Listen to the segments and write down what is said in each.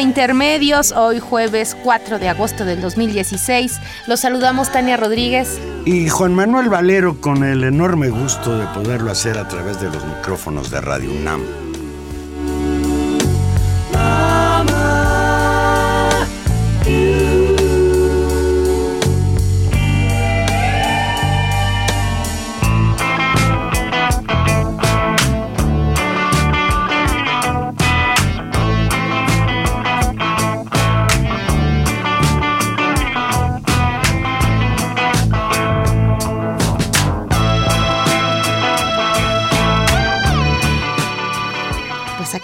Intermedios, hoy jueves 4 de agosto del 2016. Los saludamos Tania Rodríguez. Y Juan Manuel Valero con el enorme gusto de poderlo hacer a través de los micrófonos de Radio UNAM.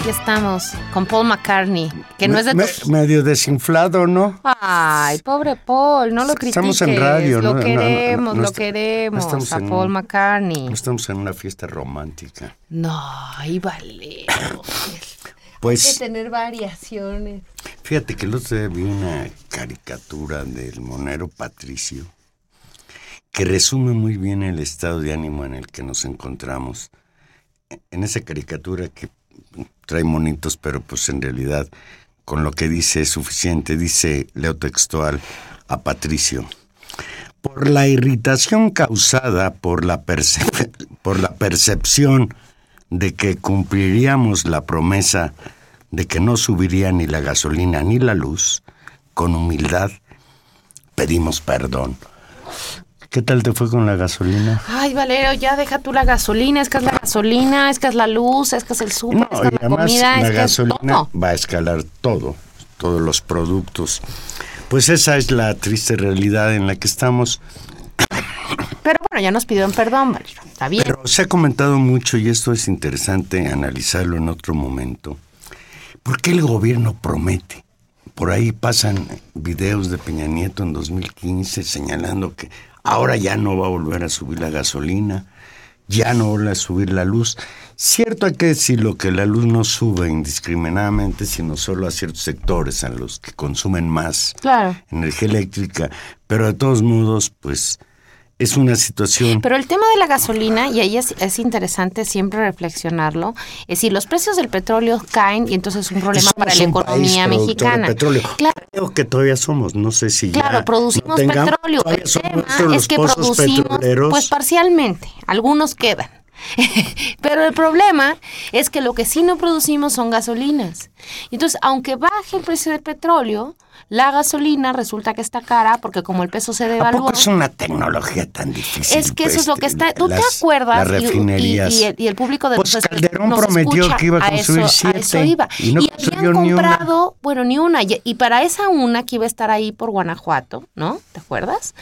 Estamos con Paul McCartney, que no es de Medio desinflado, ¿no? Ay, pobre Paul, no lo critiques. Estamos en radio, Lo queremos, lo queremos a Paul McCartney. No estamos en una fiesta romántica. No, ay, vale. Pues, Hay que tener variaciones. Fíjate que el otro día vi una caricatura del monero Patricio que resume muy bien el estado de ánimo en el que nos encontramos. En esa caricatura que trae monitos, pero pues en realidad con lo que dice es suficiente. Dice Leo Textual a Patricio. Por la irritación causada por la, por la percepción de que cumpliríamos la promesa de que no subiría ni la gasolina ni la luz, con humildad pedimos perdón. ¿Qué tal te fue con la gasolina? Ay, Valero, ya deja tú la gasolina, es que es la gasolina, es que es la luz, es que es el súper, es que es la comida, la es gasolina va a escalar todo, todos los productos. Pues esa es la triste realidad en la que estamos. Pero bueno, ya nos pidieron perdón, Valero, está bien. Pero se ha comentado mucho y esto es interesante analizarlo en otro momento. ¿Por qué el gobierno promete? Por ahí pasan videos de Peña Nieto en 2015 señalando que Ahora ya no va a volver a subir la gasolina, ya no va a subir la luz. Cierto hay que decirlo que la luz no sube indiscriminadamente, sino solo a ciertos sectores, a los que consumen más energía eléctrica. Pero de todos modos, pues es una situación. Pero el tema de la gasolina, y ahí es, interesante siempre reflexionarlo, es si los precios del petróleo caen y entonces es un problema para la economía mexicana. petróleo. Claro. Creo que todavía somos, no sé si Claro, producimos petróleo. El tema es que producimos, pues parcialmente, algunos quedan. Pero el problema es que lo que sí no producimos son gasolinas. Entonces, aunque baje el precio del petróleo, la gasolina resulta que está cara porque como el peso se devalúa. es una tecnología tan difícil? Es que eso es lo que está. ¿Tú te acuerdas? Y, el, público de pues Calderón prometió que iba a construir siete. iba. Y, no habían comprado, bueno, ni una. Y para esa una que iba a estar ahí por Guanajuato, ¿no? ¿Te acuerdas?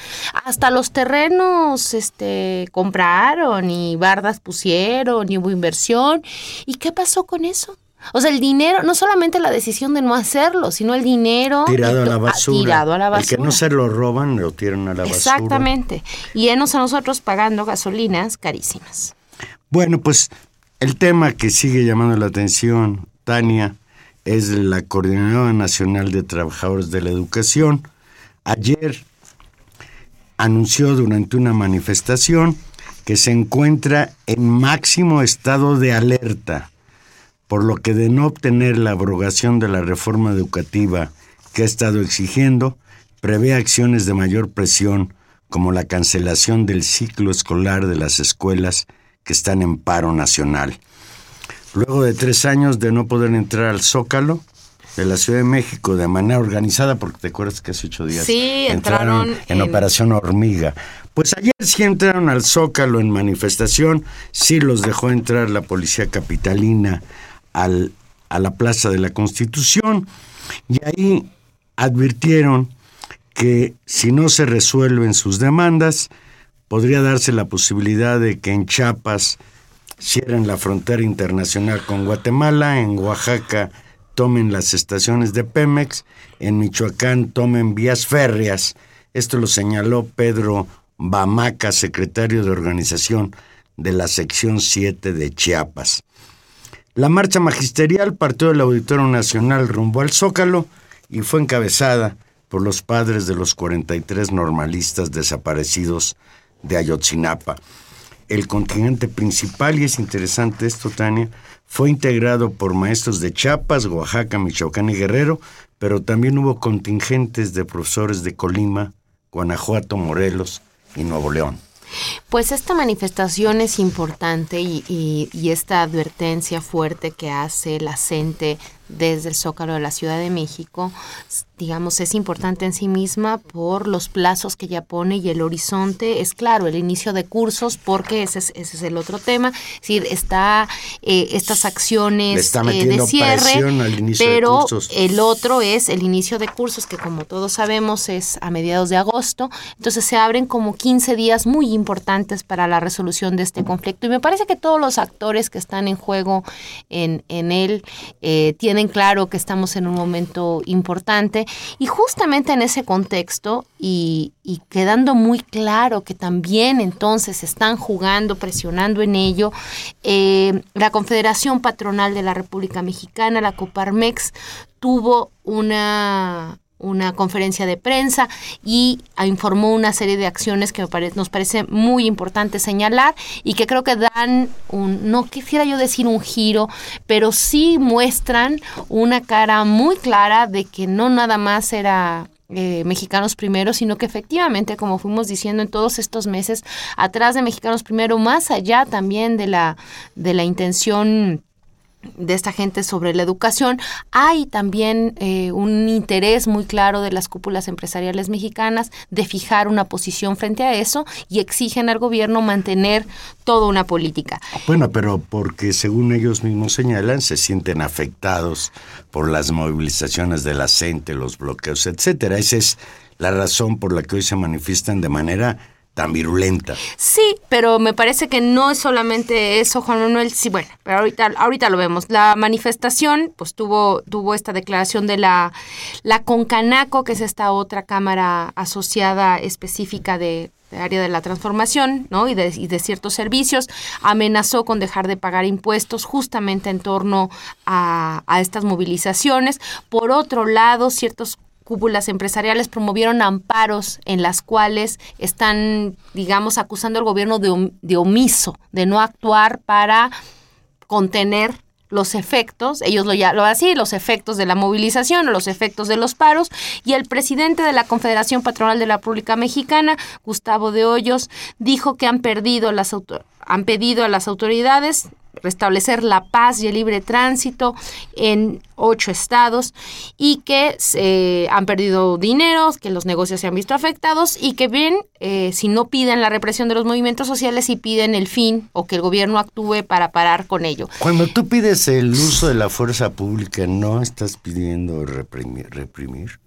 Hasta los terrenos este, compraron y bardas pusieron y hubo inversión. ¿Y qué pasó con eso? O sea, el dinero, no solamente la decisión de no hacerlo, sino el dinero tirado a la basura. Tirado a la basura. El que no se lo roban, lo tiran a la basura. Exactamente. Y enos a nosotros pagando gasolinas carísimas. Bueno, pues el tema que sigue llamando la atención, Tania, es la Coordinadora Nacional de Trabajadores de la Educación. Ayer anunció durante una manifestación que se encuentra en máximo estado de alerta por lo que de no obtener la abrogación de la reforma educativa que ha estado exigiendo, prevé acciones de mayor presión como la cancelación del ciclo escolar de las escuelas que están en paro nacional. Luego de tres años de no poder entrar al Zócalo de la Ciudad de México de manera organizada, porque te acuerdas que hace ocho días sí, entraron, en, Operación Hormiga. Pues ayer sí entraron al Zócalo en manifestación, sí los dejó entrar la policía capitalina al, a la Plaza de la Constitución y ahí advirtieron que si no se resuelven sus demandas, podría darse la posibilidad de que en Chiapas cierren la frontera internacional con Guatemala, en Oaxaca tomen las estaciones de Pemex, en Michoacán tomen vías férreas. Esto lo señaló Pedro Bamaca, secretario de organización de la sección 7 de Chiapas. La marcha magisterial partió del Auditorio Nacional rumbo al Zócalo y fue encabezada por los padres de los 43 normalistas desaparecidos de Ayotzinapa. El contingente principal, y es interesante esto, Tania, fue integrado por maestros de Chiapas, Oaxaca, Michoacán y Guerrero, pero también hubo contingentes de profesores de Colima, Guanajuato, Morelos y Nuevo León. Pues esta manifestación es importante y, y, esta advertencia fuerte que hace la CENTE desde el Zócalo de la Ciudad de México, digamos, es importante en sí misma por los plazos que ya pone y el horizonte. Es claro, el inicio de cursos, porque ese es, ese es el otro tema, es decir, está eh, estas acciones eh, de cierre, pero el otro es el inicio de cursos, que como todos sabemos es a mediados de agosto, entonces se abren como 15 días muy importantes para la resolución de este conflicto. Y me parece que todos los actores que están en juego en, en él eh, tienen claro que estamos en un momento importante y justamente en ese contexto y, quedando muy claro que también entonces están jugando, presionando en ello, eh, la Confederación Patronal de la República Mexicana, la Coparmex, tuvo una una conferencia de prensa y informó una serie de acciones que nos parece muy importante señalar y que creo que dan un, no quisiera yo decir un giro, pero sí muestran una cara muy clara de que no nada más era eh, Mexicanos Primero, sino que efectivamente, como fuimos diciendo en todos estos meses, atrás de Mexicanos Primero, más allá también de la, de la intención de esta gente sobre la educación. Hay también eh, un interés muy claro de las cúpulas empresariales mexicanas de fijar una posición frente a eso y exigen al gobierno mantener toda una política. Bueno, pero porque según ellos mismos señalan, se sienten afectados por las movilizaciones de la gente, los bloqueos, etcétera. Esa es la razón por la que hoy se manifiestan de manera tan virulenta. Sí, pero me parece que no es solamente eso, Juan Manuel. Sí, bueno, pero ahorita, ahorita lo vemos. La manifestación, pues tuvo, tuvo esta declaración de la, la Concanaco, que es esta otra cámara asociada específica de, área de la transformación ¿no? y, de, y de ciertos servicios, amenazó con dejar de pagar impuestos justamente en torno a, a estas movilizaciones. Por otro lado, ciertos cúpulas empresariales promovieron amparos en las cuales están, digamos, acusando al gobierno de, omiso, de no actuar para contener los efectos, ellos lo, lo así, los efectos de la movilización o los efectos de los paros, y el presidente de la Confederación Patronal de la República Mexicana, Gustavo de Hoyos, dijo que han perdido las han pedido a las autoridades restablecer la paz y el libre tránsito en ocho estados y que se han perdido dinero, que los negocios se han visto afectados y que bien, eh, si no piden la represión de los movimientos sociales, y piden el fin o que el gobierno actúe para parar con ello. Cuando tú pides el uso de la fuerza pública, ¿no estás pidiendo reprimir?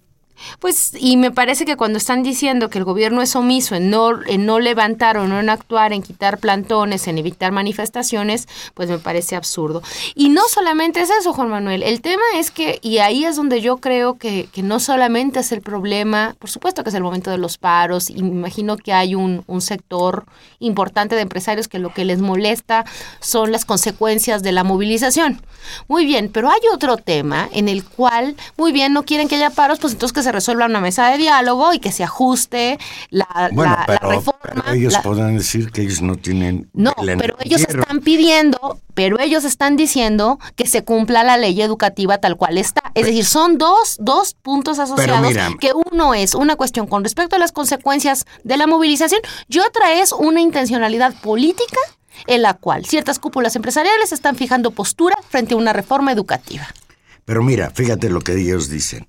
Pues, y me parece que cuando están diciendo que el gobierno es omiso en no, en no levantar o no en actuar, en quitar plantones, en evitar manifestaciones, pues me parece absurdo. Y no solamente es eso, Juan Manuel, el tema es que, y ahí es donde yo creo que, que no solamente es el problema, por supuesto que es el momento de los paros, y me imagino que hay un, un sector importante de empresarios que lo que les molesta son las consecuencias de la movilización. Muy bien, pero hay otro tema en el cual, muy bien, no quieren que haya paros, pues entonces que se resuelva una mesa de diálogo y que se ajuste la, Bueno, la- la pero, reforma. pero ellos la- podrán decir que ellos no tienen... no, pero ellos están pidiendo, pero ellos están diciendo que se cumpla la ley educativa tal cual está. Es decir, son dos, dos puntos asociados, mira- que uno es una cuestión con respecto a las consecuencias de la movilización y otra es una intencionalidad política en la cual ciertas cúpulas empresariales están fijando postura frente a una reforma educativa. Pero mira, fíjate lo que ellos dicen.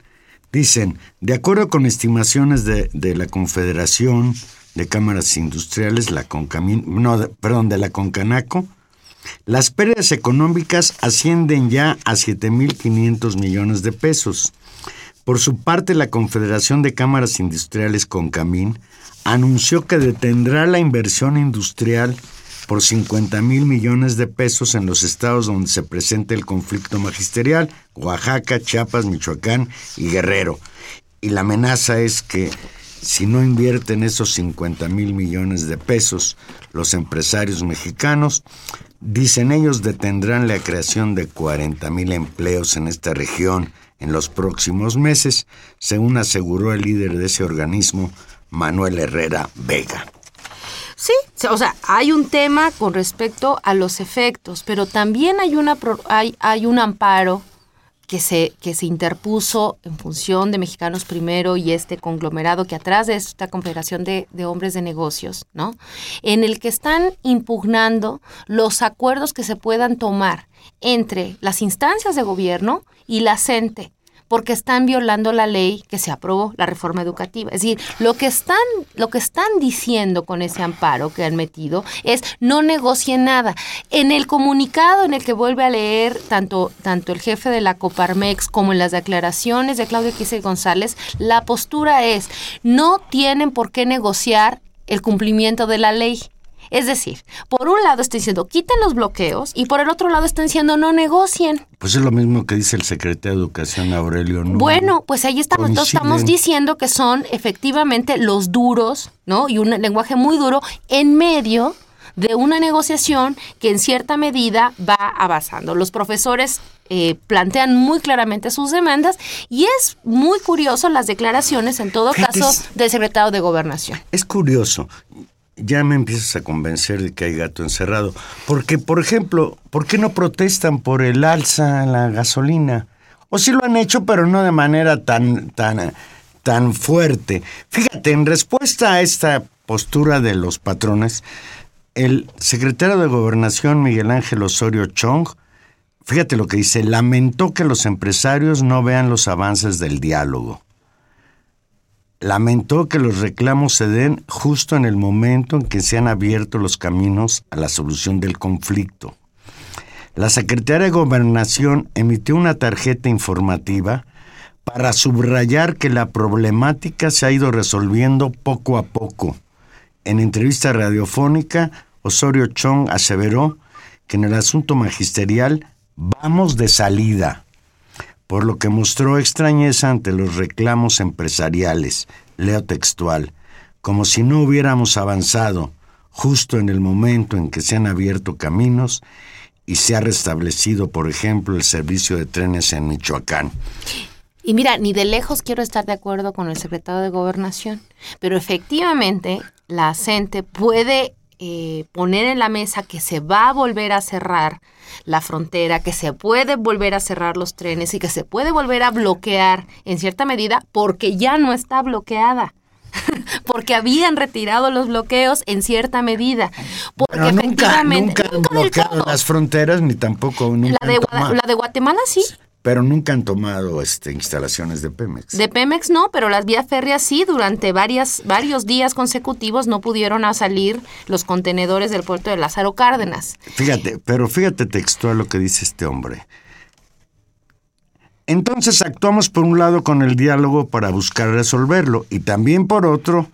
Dicen, de acuerdo con estimaciones de, la Confederación de Cámaras Industriales, la Concamin, no, perdón, de la Concanaco, las pérdidas económicas ascienden ya a 7.500 millones de pesos. Por su parte, la Confederación de Cámaras Industriales Concamín anunció que detendrá la inversión industrial por 50 mil millones de pesos en los estados donde se presenta el conflicto magisterial, Oaxaca, Chiapas, Michoacán y Guerrero. Y la amenaza es que si no invierten esos 50 mil millones de pesos los empresarios mexicanos, dicen ellos detendrán la creación de 40 mil empleos en esta región en los próximos meses, según aseguró el líder de ese organismo, Manuel Herrera Vega. Sí, o sea, hay un tema con respecto a los efectos, pero también hay una hay, hay un amparo que se, que se interpuso en función de Mexicanos Primero y este conglomerado que atrás de esta confederación de, de hombres de negocios, ¿no? En el que están impugnando los acuerdos que se puedan tomar entre las instancias de gobierno y la CENTE porque están violando la ley que se aprobó, la reforma educativa. Es decir, lo que están, lo que están diciendo con ese amparo que han metido es no negocien nada. En el comunicado en el que vuelve a leer tanto, tanto el jefe de la Coparmex como en las declaraciones de Claudio Quise González, la postura es no tienen por qué negociar el cumplimiento de la ley. Es decir, por un lado están diciendo quiten los bloqueos y por el otro lado están diciendo no negocien. Pues es lo mismo que dice el secretario de Educación Aurelio Nuño. Bueno, pues ahí estamos, entonces estamos Coinciden. diciendo que son efectivamente los duros, ¿no? Y un lenguaje muy duro en medio de una negociación que en cierta medida va avanzando. Los profesores eh, plantean muy claramente sus demandas y es muy curioso las declaraciones, en todo Fíjate, caso, del secretario de Gobernación. Es curioso. Ya me empiezas a convencer de que hay gato encerrado. Porque, por ejemplo, ¿por qué no protestan por el alza en la gasolina? O sí lo han hecho, pero no de manera tan, tan, tan fuerte. Fíjate, en respuesta a esta postura de los patrones, el secretario de Gobernación, Miguel Ángel Osorio Chong, fíjate lo que dice, lamentó que los empresarios no vean los avances del diálogo lamentó que los reclamos se den justo en el momento en que se han abierto los caminos a la solución del conflicto. La Secretaría de Gobernación emitió una tarjeta informativa para subrayar que la problemática se ha ido resolviendo poco a poco. En entrevista radiofónica, Osorio Chong aseveró que en el asunto magisterial vamos de salida por lo que mostró extrañeza ante los reclamos empresariales, leo textual, como si no hubiéramos avanzado justo en el momento en que se han abierto caminos y se ha restablecido, por ejemplo, el servicio de trenes en Michoacán. Y mira, ni de lejos quiero estar de acuerdo con el secretario de Gobernación, pero efectivamente la CENTE puede eh, poner en la mesa que se va a volver a cerrar la frontera, que se puede volver a cerrar los trenes y que se puede volver a bloquear en cierta medida porque ya no está bloqueada. porque habían retirado los bloqueos en cierta medida. Porque nunca, efectivamente. nunca han nunca bloqueado las fronteras ni tampoco nunca La de, la de Guatemala sí. Pero nunca han tomado este, instalaciones de Pemex. De Pemex no, pero las vías férreas sí, durante varias, varios días consecutivos no pudieron a salir los contenedores del puerto de Lázaro Cárdenas. Fíjate, pero fíjate textual lo que dice este hombre. Entonces actuamos por un lado con el diálogo para buscar resolverlo y también por otro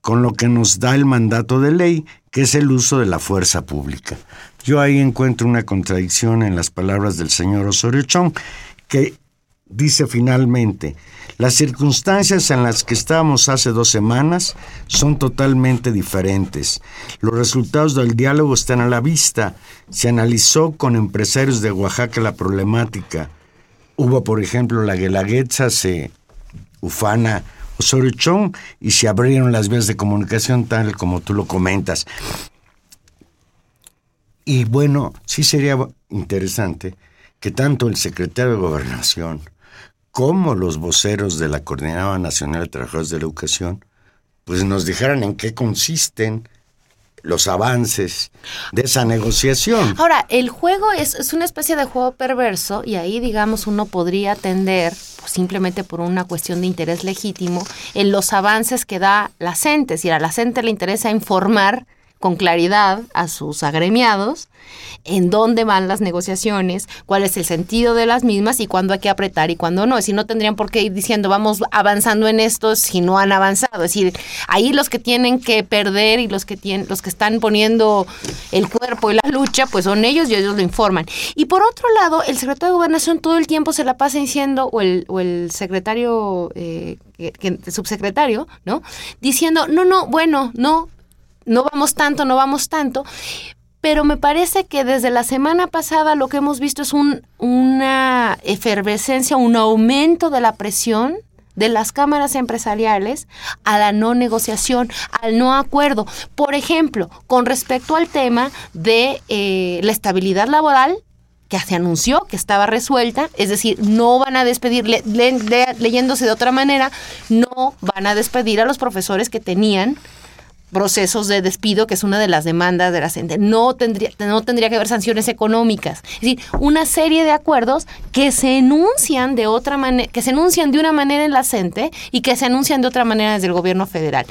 con lo que nos da el mandato de ley, que es el uso de la fuerza pública. Yo ahí encuentro una contradicción en las palabras del señor Osorio Chong, que dice finalmente, las circunstancias en las que estábamos hace dos semanas son totalmente diferentes. Los resultados del diálogo están a la vista. Se analizó con empresarios de Oaxaca la problemática. Hubo, por ejemplo, la Guelaguetza se Ufana o Sorochón y se abrieron las vías de comunicación tal como tú lo comentas. Y bueno, sí sería interesante que tanto el secretario de Gobernación como los voceros de la Coordinadora Nacional de Trabajadores de la Educación, pues nos dijeran en qué consisten los avances de esa negociación. Ahora, el juego es, es, una especie de juego perverso y ahí, digamos, uno podría atender pues, simplemente por una cuestión de interés legítimo en los avances que da la CENTE. Si a la CENTE le interesa informar con claridad a sus agremiados en dónde van las negociaciones, cuál es el sentido de las mismas y cuándo hay que apretar y cuándo no. Si no tendrían por qué ir diciendo vamos avanzando en esto si no han avanzado. Es decir, ahí los que tienen que perder y los que tienen, los que están poniendo el cuerpo y la lucha, pues son ellos y ellos lo informan. Y por otro lado, el secretario de Gobernación todo el tiempo se la pasa diciendo, o el, o el secretario eh, subsecretario, ¿no? Diciendo, no, no, bueno, no, no vamos tanto, no vamos tanto, pero me parece que desde la semana pasada lo que hemos visto es un, una efervescencia, un aumento de la presión de las cámaras empresariales a la no negociación, al no acuerdo. Por ejemplo, con respecto al tema de eh, la estabilidad laboral, que se anunció que estaba resuelta, es decir, no van a despedir, leyéndose de otra manera, no van a despedir a los profesores que tenían procesos de despido, que es una de las demandas de la gente. No tendría, no tendría que haber sanciones económicas. Es decir, una serie de acuerdos que se enuncian de otra manera, que se enuncian de una manera en la CENTE y que se anuncian de otra manera desde el gobierno federal.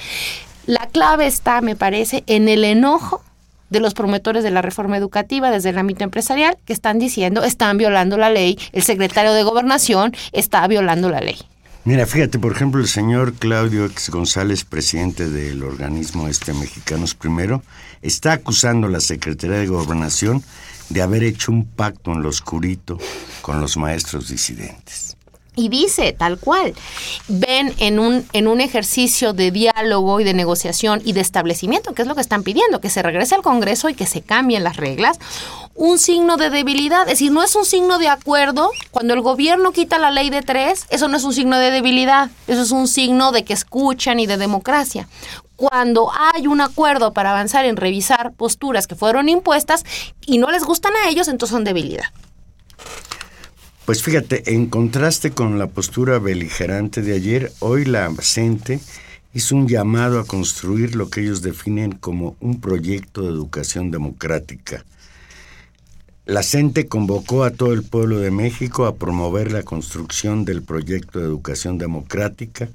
La clave está, me parece, en el enojo de los promotores de la reforma educativa desde el ámbito empresarial que están diciendo están violando la ley, el secretario de gobernación está violando la ley. Mira, fíjate, por ejemplo, el señor Claudio X González, presidente del organismo este Mexicanos Primero, está acusando a la Secretaría de Gobernación de haber hecho un pacto en lo oscurito con los maestros disidentes. Y dice tal cual, ven en un, en un ejercicio de diálogo y de negociación y de establecimiento, que es lo que están pidiendo, que se regrese al Congreso y que se cambien las reglas, un signo de debilidad. Es decir, no es un signo de acuerdo. Cuando el gobierno quita la ley de tres, eso no es un signo de debilidad. Eso es un signo de que escuchan y de democracia. Cuando hay un acuerdo para avanzar en revisar posturas que fueron impuestas y no les gustan a ellos, entonces son debilidad. Pues fíjate, en contraste con la postura beligerante de ayer, hoy la CENTE hizo un llamado a construir lo que ellos definen como un proyecto de educación democrática la CENTE convocó a todo el pueblo de México a promover la construcción del proyecto de educación democrática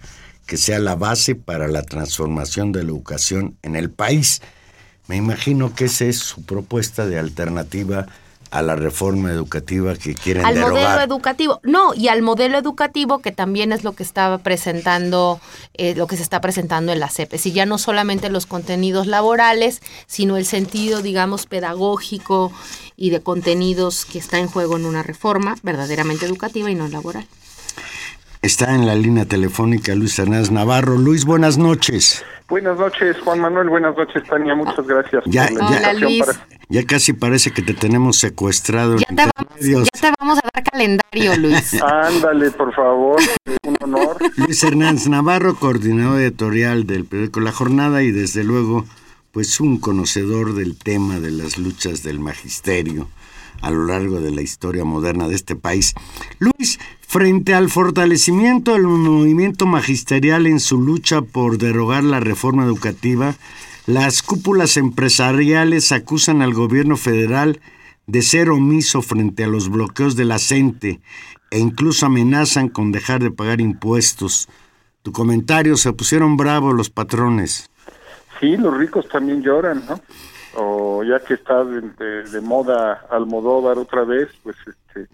que sea la base para la transformación de la educación en el país. Me imagino que esa es su propuesta de alternativa a la reforma educativa que quieren al modelo educativo. No y al modelo educativo que también es lo que estaba presentando eh, lo que se está presentando en la CEPES y ya no solamente los contenidos laborales sino el sentido digamos pedagógico y de contenidos que está en juego en una reforma verdaderamente educativa y no laboral está en la línea telefónica Luis Hernández Navarro Luis buenas noches Buenas noches, Juan Manuel. Buenas noches, Tania. Muchas gracias. Ya, ya, casi parece que te tenemos secuestrado. Ya, te vamos, ya te vamos a dar calendario, Luis. Ándale, por favor. Un honor. Luis Hernández Navarro, coordinador editorial del periódico La Jornada y desde luego, pues un conocedor del tema de las luchas del magisterio a lo largo de la historia moderna de este país. Luis, frente al fortalecimiento del movimiento magisterial en su lucha por derogar la reforma educativa, las cúpulas empresariales acusan al gobierno federal de ser omiso frente a los bloqueos de la e incluso amenazan con dejar de pagar impuestos. Tu comentario, se pusieron bravos los patrones. Sí, los ricos también lloran, ¿no? o ya que está de, moda Almodóvar otra vez, pues este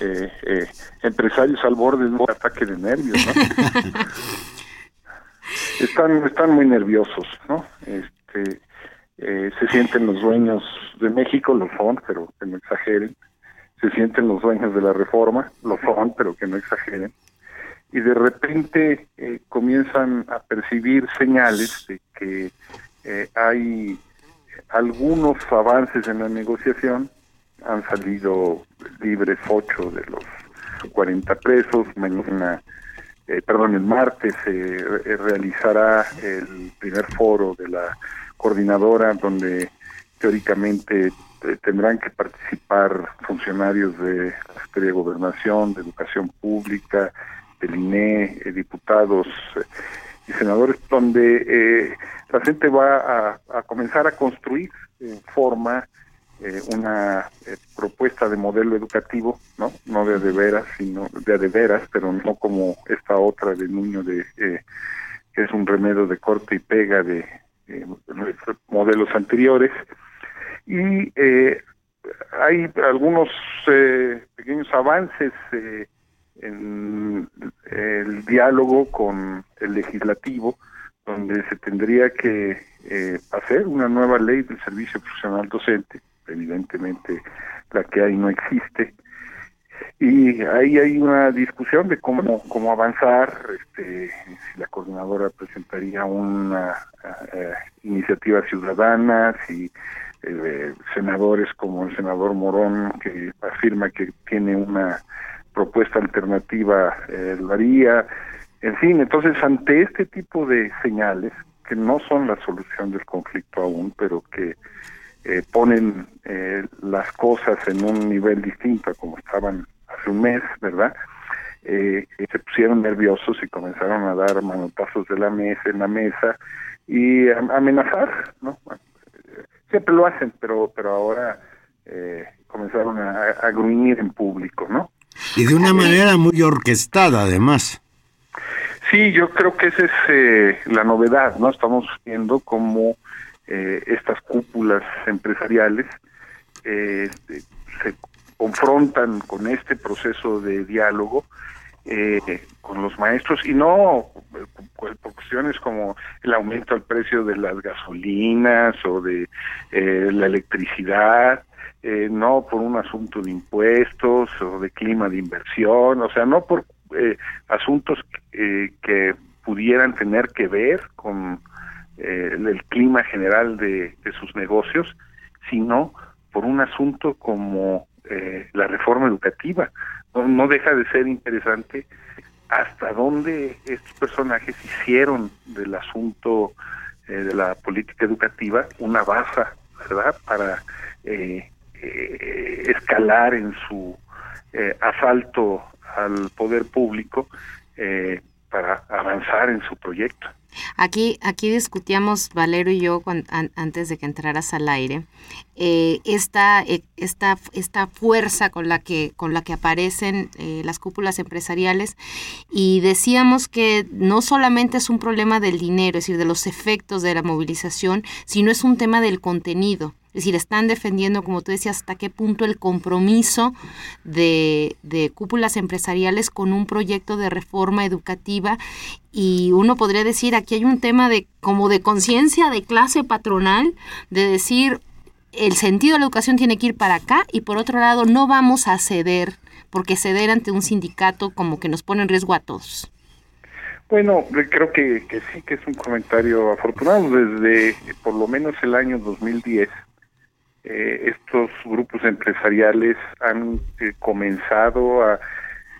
eh, eh, empresarios al borde de un ataque de nervios, ¿no? están están muy nerviosos, ¿no? Este eh, se sienten los dueños de México, lo son, pero que no exageren. Se sienten los dueños de la reforma, lo son, pero que no exageren. Y de repente comienzan a percibir señales de que hay algunos avances en la negociación, han salido libres ocho de los 40 presos, mañana eh, perdón, el martes se realizará el primer foro de la coordinadora donde teóricamente tendrán que participar funcionarios de la Secretaría de Gobernación, de Educación Pública, del INE, diputados y senadores, donde la gente va a, comenzar a construir en forma eh, una eh, propuesta de modelo educativo, no no de de veras, sino de de veras, pero no como esta otra de niño de eh, que es un remedio de corte y pega de modelos anteriores. Y hay algunos pequeños avances en el diálogo con el legislativo donde se tendría que hacer una nueva ley del servicio profesional docente evidentemente la que hay no existe. Y ahí hay una discusión de cómo cómo avanzar este si la coordinadora presentaría una eh, iniciativa ciudadana si eh, senadores como el senador Morón que afirma que tiene una propuesta alternativa eh, lo haría. En fin entonces ante este tipo de señales que no son la solución del conflicto aún pero que eh, ponen eh, las cosas en un nivel distinto a como estaban hace un mes, ¿verdad? Eh, se pusieron nerviosos y comenzaron a dar manotazos de la mesa en la mesa y a, amenazar, ¿no? Siempre lo hacen, pero pero ahora comenzaron a, gruñir en público, ¿no? Y de una manera muy orquestada, además. Sí, yo creo que esa es la novedad, ¿no? Estamos viendo cómo eh, estas cúpulas empresariales eh, se confrontan con este proceso de diálogo eh, con los maestros y no por, cuestiones como el aumento al precio de las gasolinas o de la electricidad, no por un asunto de impuestos o de clima de inversión, o sea, no por asuntos que pudieran tener que ver con eh, el clima general de, sus negocios, sino por un asunto como eh, la reforma educativa. No, deja de ser interesante hasta dónde estos personajes hicieron del asunto eh, de la política educativa una baza, ¿verdad?, para escalar en su asalto al poder público para avanzar en su proyecto. Aquí, aquí discutíamos Valero y yo antes de que entraras al aire eh, esta, eh, esta, esta, fuerza con la que, con la que aparecen eh, las cúpulas empresariales y decíamos que no solamente es un problema del dinero, es decir, de los efectos de la movilización, sino es un tema del contenido. Es decir, están defendiendo, como tú decías, hasta qué punto el compromiso de, de cúpulas empresariales con un proyecto de reforma educativa y uno podría decir aquí hay un tema de como de conciencia de clase patronal de decir el sentido de la educación tiene que ir para acá y por otro lado no vamos a ceder porque ceder ante un sindicato como que nos pone en riesgo a todos. Bueno, creo que, que sí que es un comentario afortunado desde por lo menos el año 2010 eh, estos grupos empresariales han eh, comenzado a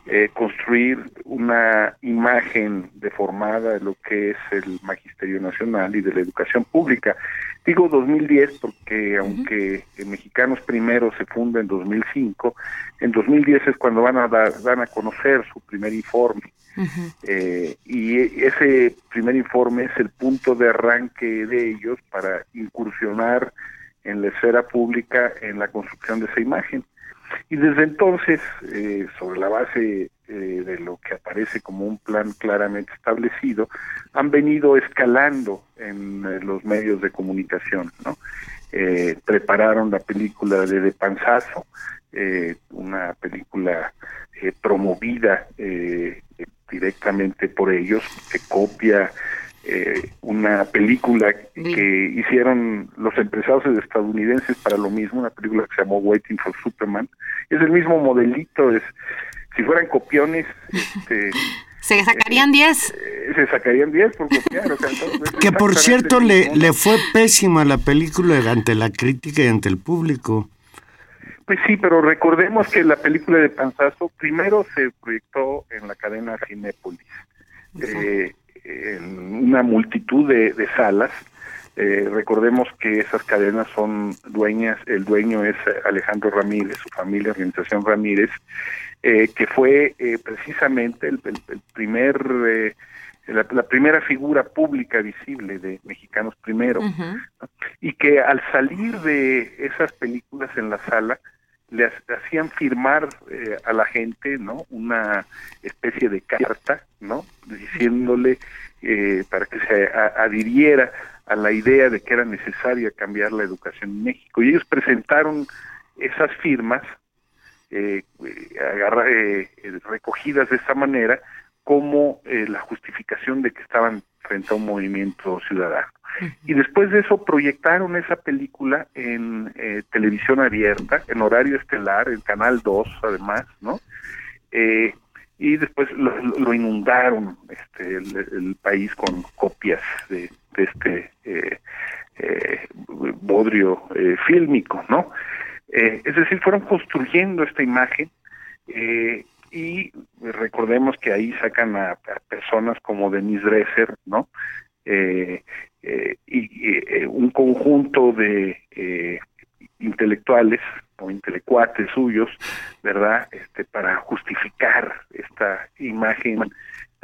eh, construir una imagen deformada de lo que es el Magisterio Nacional y de la educación pública. Digo 2010 porque aunque Mexicanos Primero se funda en 2005, en 2010 es cuando van a dar, van a conocer su primer informe. y ese primer informe es el punto de arranque de ellos para incursionar en la esfera pública en la construcción de esa imagen. Y desde entonces, eh, sobre la base eh, de lo que aparece como un plan claramente establecido, han venido escalando en eh, los medios de comunicación. ¿no? prepararon la película de De Panzazo, una película promovida directamente por ellos, que copia eh, una película que hicieron los empresarios estadounidenses para lo mismo, una película que se llamó Waiting for Superman. Es el mismo modelito, es si fueran copiones, este, se sacarían 10. Eh, se sacarían 10 por copiar. que por cierto le, le fue pésima la película ante la crítica y ante el público. Pues sí, pero recordemos que la película de Panzazo primero se proyectó en la cadena Cinépolis eh, en una multitud de, de salas. Eh, recordemos que esas cadenas son dueñas, el dueño es Alejandro Ramírez, su familia, Organización Ramírez, eh, que fue eh, precisamente el, el, el primer la, la, primera figura pública visible de Mexicanos Primero, uh y que al salir de esas películas en la sala, le hacían firmar eh, a la gente no una especie de carta no diciéndole eh, para que se adhiriera a la idea de que era necesaria cambiar la educación en México. Y ellos presentaron esas firmas eh, agarra, eh, recogidas de esa manera como eh, la justificación de que estaban frente a un movimiento ciudadano. Y después de eso proyectaron esa película en eh, televisión abierta, en horario estelar, en Canal 2 además, ¿no? Eh, y después lo, lo inundaron este, el, el, país con copias de, de este eh, eh, bodrio eh, fílmico, ¿no? Es decir, fueron construyendo esta imagen y recordemos que ahí sacan a, personas como Denise Dresser, ¿no? Eh, eh, y eh, un conjunto de eh, intelectuales o intelectuates suyos, ¿verdad? Este, para justificar esta imagen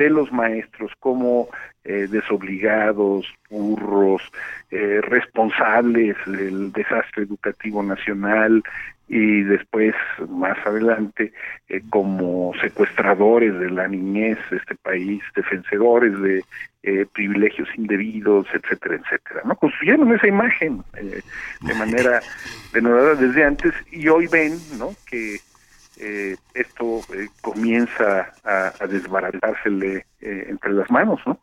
de los maestros como eh, desobligados, burros, eh, responsables del desastre educativo nacional y después, más adelante, eh, como secuestradores de la niñez de este país, defensores de eh, privilegios indebidos, etcétera, etcétera. ¿no? Construyeron esa imagen eh, de manera denodada desde antes y hoy ven ¿no? que eh, esto eh, comienza a, a desbaratársele eh, entre las manos, ¿no?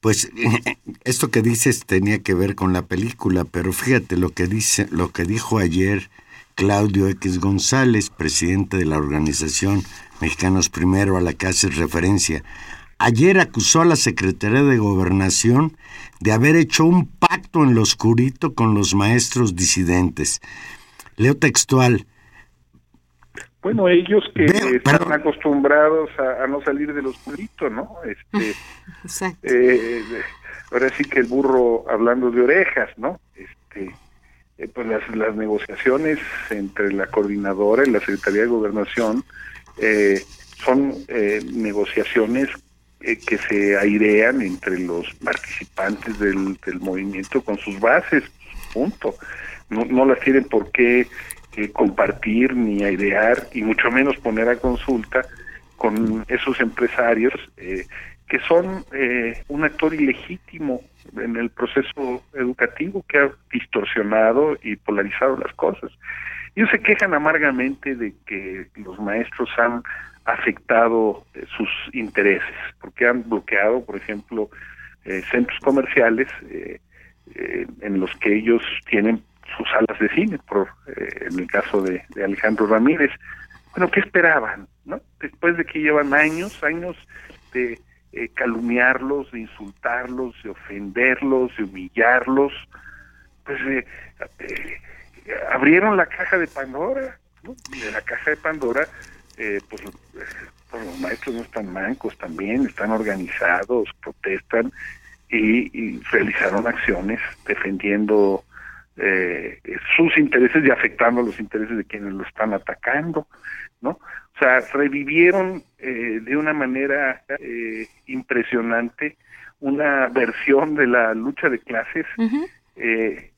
Pues esto que dices tenía que ver con la película, pero fíjate lo que dice, lo que dijo ayer Claudio X González, presidente de la organización Mexicanos Primero, a la que haces referencia. Ayer acusó a la Secretaría de Gobernación de haber hecho un pacto en lo oscurito con los maestros disidentes. Leo textual. Bueno, ellos que están acostumbrados a, a, no salir del oscurito, ¿no? Este, Exacto. Eh, ahora sí que el burro hablando de orejas, ¿no? Este, eh, pues las, las negociaciones entre la coordinadora y la Secretaría de Gobernación eh, son eh, negociaciones eh, que se airean entre los participantes del, del, movimiento con sus bases, punto. No, no las tienen por qué eh, compartir ni airear y mucho menos poner a consulta con esos empresarios eh, que son eh, un actor ilegítimo en el proceso educativo que ha distorsionado y polarizado las cosas. Ellos se quejan amargamente de que los maestros han afectado eh, sus intereses, porque han bloqueado, por ejemplo, eh, centros comerciales eh, en los que ellos tienen sus salas de cine, por eh, en el caso de, Alejandro Ramírez. Bueno, ¿qué esperaban? ¿no? Después de que llevan años, años de eh, calumniarlos, de insultarlos, de ofenderlos, de humillarlos, pues eh, eh, abrieron la caja de Pandora, ¿no? de la caja de Pandora, pues, pues, los maestros no están mancos también, están organizados, protestan y realizaron acciones defendiendo eh, sus intereses y afectando los intereses de quienes lo están atacando, ¿no? O sea, revivieron eh, de una manera eh, impresionante una versión de la lucha de clases uh -huh. eh,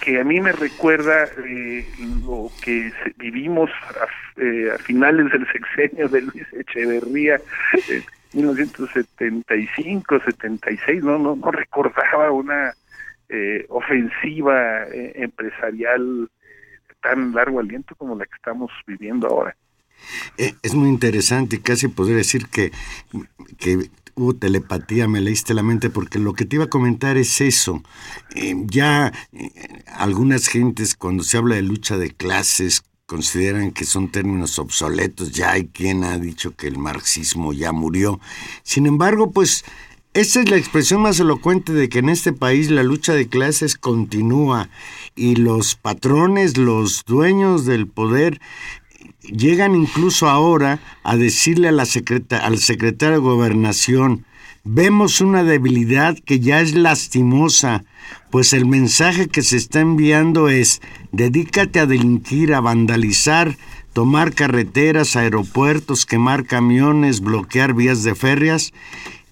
que a mí me recuerda eh, lo que vivimos a, eh, a, finales del sexenio de Luis Echeverría, eh, 1975, 76, no, no, no recordaba una eh, ofensiva eh, empresarial tan largo aliento como la que estamos viviendo ahora. Eh, es muy interesante casi podría decir que, que hubo telepatía, me leíste la mente, porque lo que te iba a comentar es eso. Eh, ya algunas gentes cuando se habla de lucha de clases consideran que son términos obsoletos, ya hay quien ha dicho que el marxismo ya murió. Sin embargo, pues esa es la expresión más elocuente de que en este país la lucha de clases continúa y los patrones, los dueños del poder llegan incluso ahora a decirle a la al secretario de Gobernación, vemos una debilidad que ya es lastimosa, pues el mensaje que se está enviando es, dedícate a delinquir, a vandalizar, tomar carreteras, aeropuertos, quemar camiones, bloquear vías de ferias,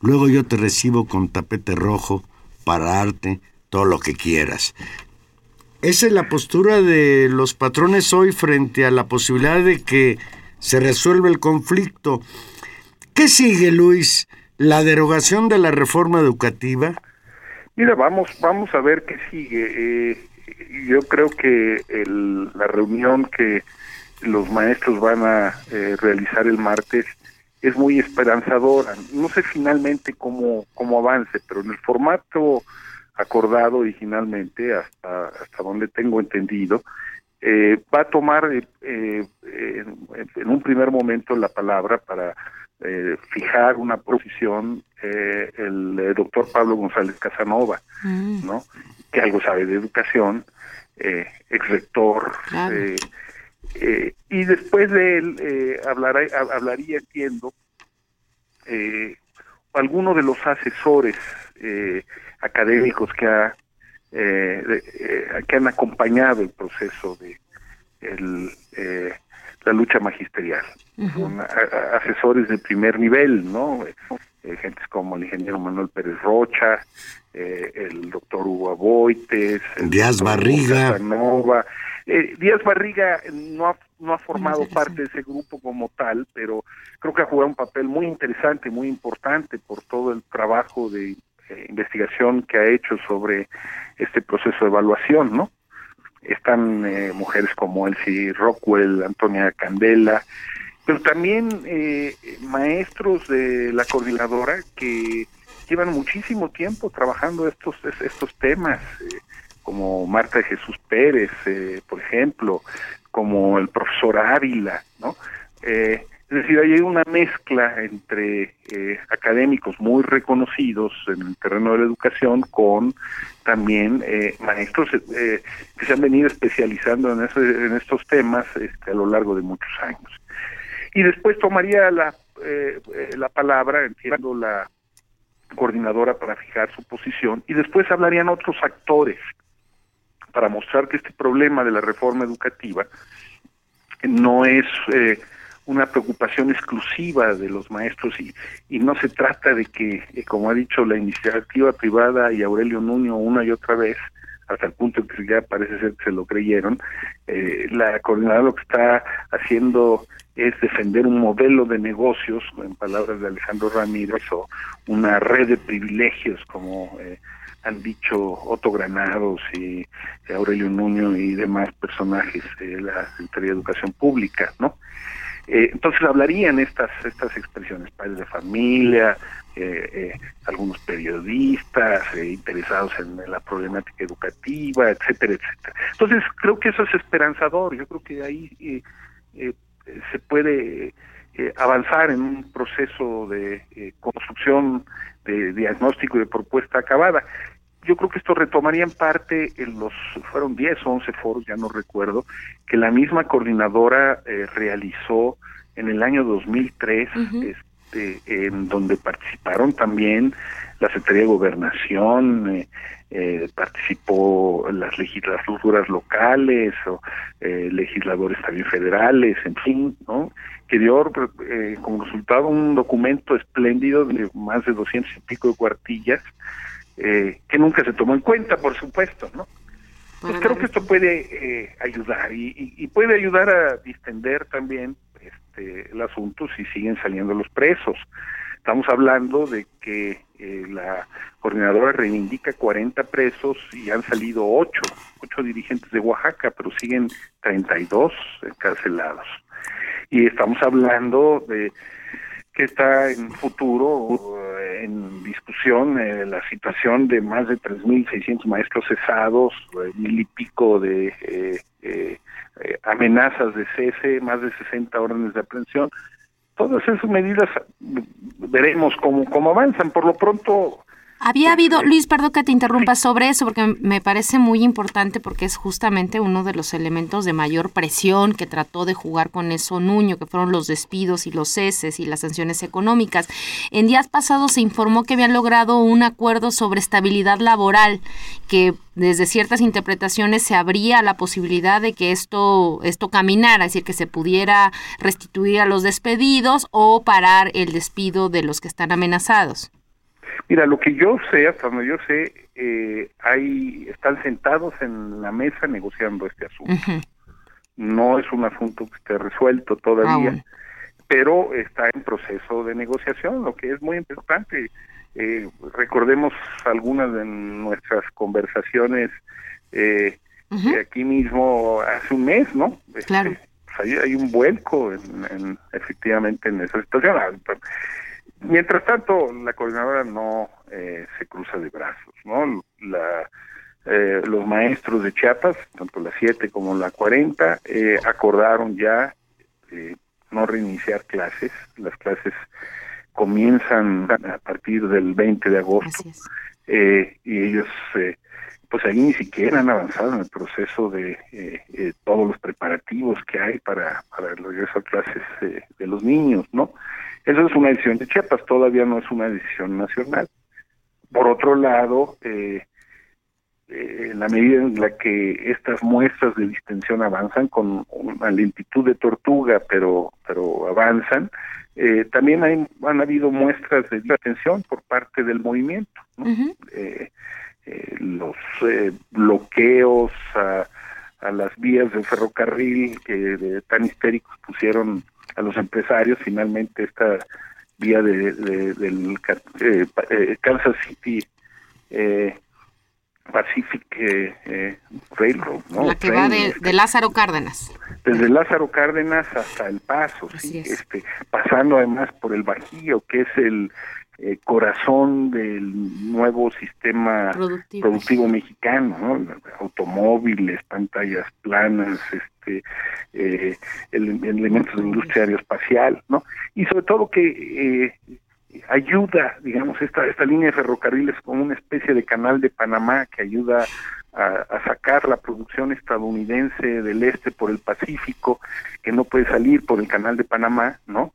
luego yo te recibo con tapete rojo para darte todo lo que quieras. Esa es la postura de los patrones hoy frente a la posibilidad de que se resuelva el conflicto. ¿Qué sigue, Luis? ¿La derogación de la reforma educativa? Mira, vamos, vamos a ver qué sigue. Eh, yo creo que la reunión que los maestros van a eh, realizar el martes es muy esperanzadora. No sé finalmente cómo, cómo avance, pero en el formato acordado originalmente, hasta, hasta donde tengo entendido, eh, va a tomar eh, en, un primer momento la palabra para fijar una posición el doctor Pablo González Casanova, mm. ¿no? que algo sabe de educación, ex rector, eh, y después de él eh, hablará, hablaría, entiendo, eh, alguno de los asesores eh, académicos que, ha, que han acompañado el proceso de el, la lucha magisterial. asesores de primer nivel, ¿no? gentes como el ingeniero Manuel Pérez Rocha, el doctor Hugo Aboites, el Díaz Barriga. Eh, Díaz Barriga no ha, no ha formado parte de ese grupo como tal, pero creo que ha jugado un papel muy interesante, muy importante por todo el trabajo de eh, investigación que ha hecho sobre este proceso de evaluación, ¿no? Están eh, mujeres como Elsie Rockwell, Antonia Candela, pero también maestros de la coordinadora que llevan muchísimo tiempo trabajando estos estos temas como Marta de Jesús Pérez, eh, por ejemplo, como el profesor Ávila, ¿no? Eh, es decir, hay una mezcla entre eh, académicos muy reconocidos en el terreno de la educación con también maestros que se han venido especializando en, estos temas este, a lo largo de muchos años. Y después tomaría la, la palabra, entiendo, la coordinadora para fijar su posición y después hablarían otros actores para mostrar que este problema de la reforma educativa no es eh, una preocupación exclusiva de los maestros y, y no se trata de que, eh, como ha dicho la iniciativa privada y Aurelio Nuño una y otra vez, hasta el punto que ya parece ser que se lo creyeron, eh, la coordinadora lo que está haciendo es defender un modelo de negocios, en palabras de Alejandro Ramírez, o una red de privilegios, como eh, han dicho Otto Granados y Aurelio Nuño y demás personajes de la Secretaría de Educación Pública, ¿no? Eh, entonces hablarían estas estas expresiones, padres de familia, eh, eh, algunos periodistas interesados en, la problemática educativa, etcétera, etcétera. Entonces creo que eso es esperanzador, yo creo que ahí se puede avanzar en un proceso de construcción de diagnóstico y de propuesta acabada. Yo creo que esto retomaría en parte en los, fueron 10 o 11 foros, ya no recuerdo, que la misma coordinadora eh, realizó en el año 2003, este, en donde participaron también la Secretaría de Gobernación, eh, eh, participó las legislaturas locales o legisladores también federales, en fin, ¿no? que dio como resultado un documento espléndido de más de 200 y pico de cuartillas, eh, que nunca se tomó en cuenta, por supuesto, ¿no? Pues creo que esto puede eh, ayudar y, puede ayudar a distender también este, el asunto si siguen saliendo los presos. Estamos hablando de que eh, la coordinadora reivindica 40 presos y han salido 8, 8 dirigentes de Oaxaca, pero siguen 32 encarcelados. Y estamos hablando de que está en futuro eh, en discusión eh, la situación de más de 3.600 maestros cesados, eh, mil y pico de amenazas de cese, más de 60 órdenes de aprehensión. Todas esas medidas veremos cómo, cómo avanzan. Por lo pronto, Había habido, Luis, perdón que te interrumpa sobre eso, porque me parece muy importante porque es justamente uno de los elementos de mayor presión que trató de jugar con eso Nuño, que fueron los despidos y los ceses y las sanciones económicas. En días pasados se informó que habían logrado un acuerdo sobre estabilidad laboral, que desde ciertas interpretaciones se abría la posibilidad de que esto, esto caminara, es decir, que se pudiera restituir a los despedidos o parar el despido de los que están amenazados. Mira, lo que yo sé, hasta donde yo sé, eh, hay, están sentados en la mesa negociando este asunto. No es un asunto que esté resuelto todavía, ah, pero está en proceso de negociación, lo que es muy importante. Eh, recordemos algunas de nuestras conversaciones eh, aquí mismo hace un mes, ¿no? Este, claro. Pues hay, un vuelco en, efectivamente en esa situación. Mientras tanto, la coordinadora no eh, se cruza de brazos, ¿no? La, eh, los maestros de Chiapas, tanto la 7 como la 40, eh, acordaron ya no reiniciar clases. Las clases comienzan a partir del 20 de agosto y ellos pues ahí ni siquiera han avanzado en el proceso de todos los preparativos que hay para, para el regreso a clases de los niños, ¿no? Eso es una decisión de Chiapas, todavía no es una decisión nacional. Por otro lado, eh, eh, en la medida en la que estas muestras de distensión avanzan con una lentitud de tortuga, pero pero avanzan, eh, también hay, han habido muestras de distensión por parte del movimiento. los bloqueos a, a, las vías del ferrocarril que tan histéricos pusieron a los empresarios, finalmente esta vía de, del eh, eh, Kansas City eh, Pacific Railroad, ¿no? La que va de, Lázaro Cárdenas. Desde Lázaro Cárdenas hasta El Paso, sí, este, pasando además por el Bajío, que es el eh, corazón del nuevo sistema productivo, mexicano, automóviles, pantallas planas, este, eh, elementos de industria aeroespacial, ¿no? Y sobre todo que eh, ayuda, digamos, esta, esta línea de ferrocarriles como una especie de canal de Panamá que ayuda a, a, sacar la producción estadounidense del este por el Pacífico, que no puede salir por el canal de Panamá, ¿no?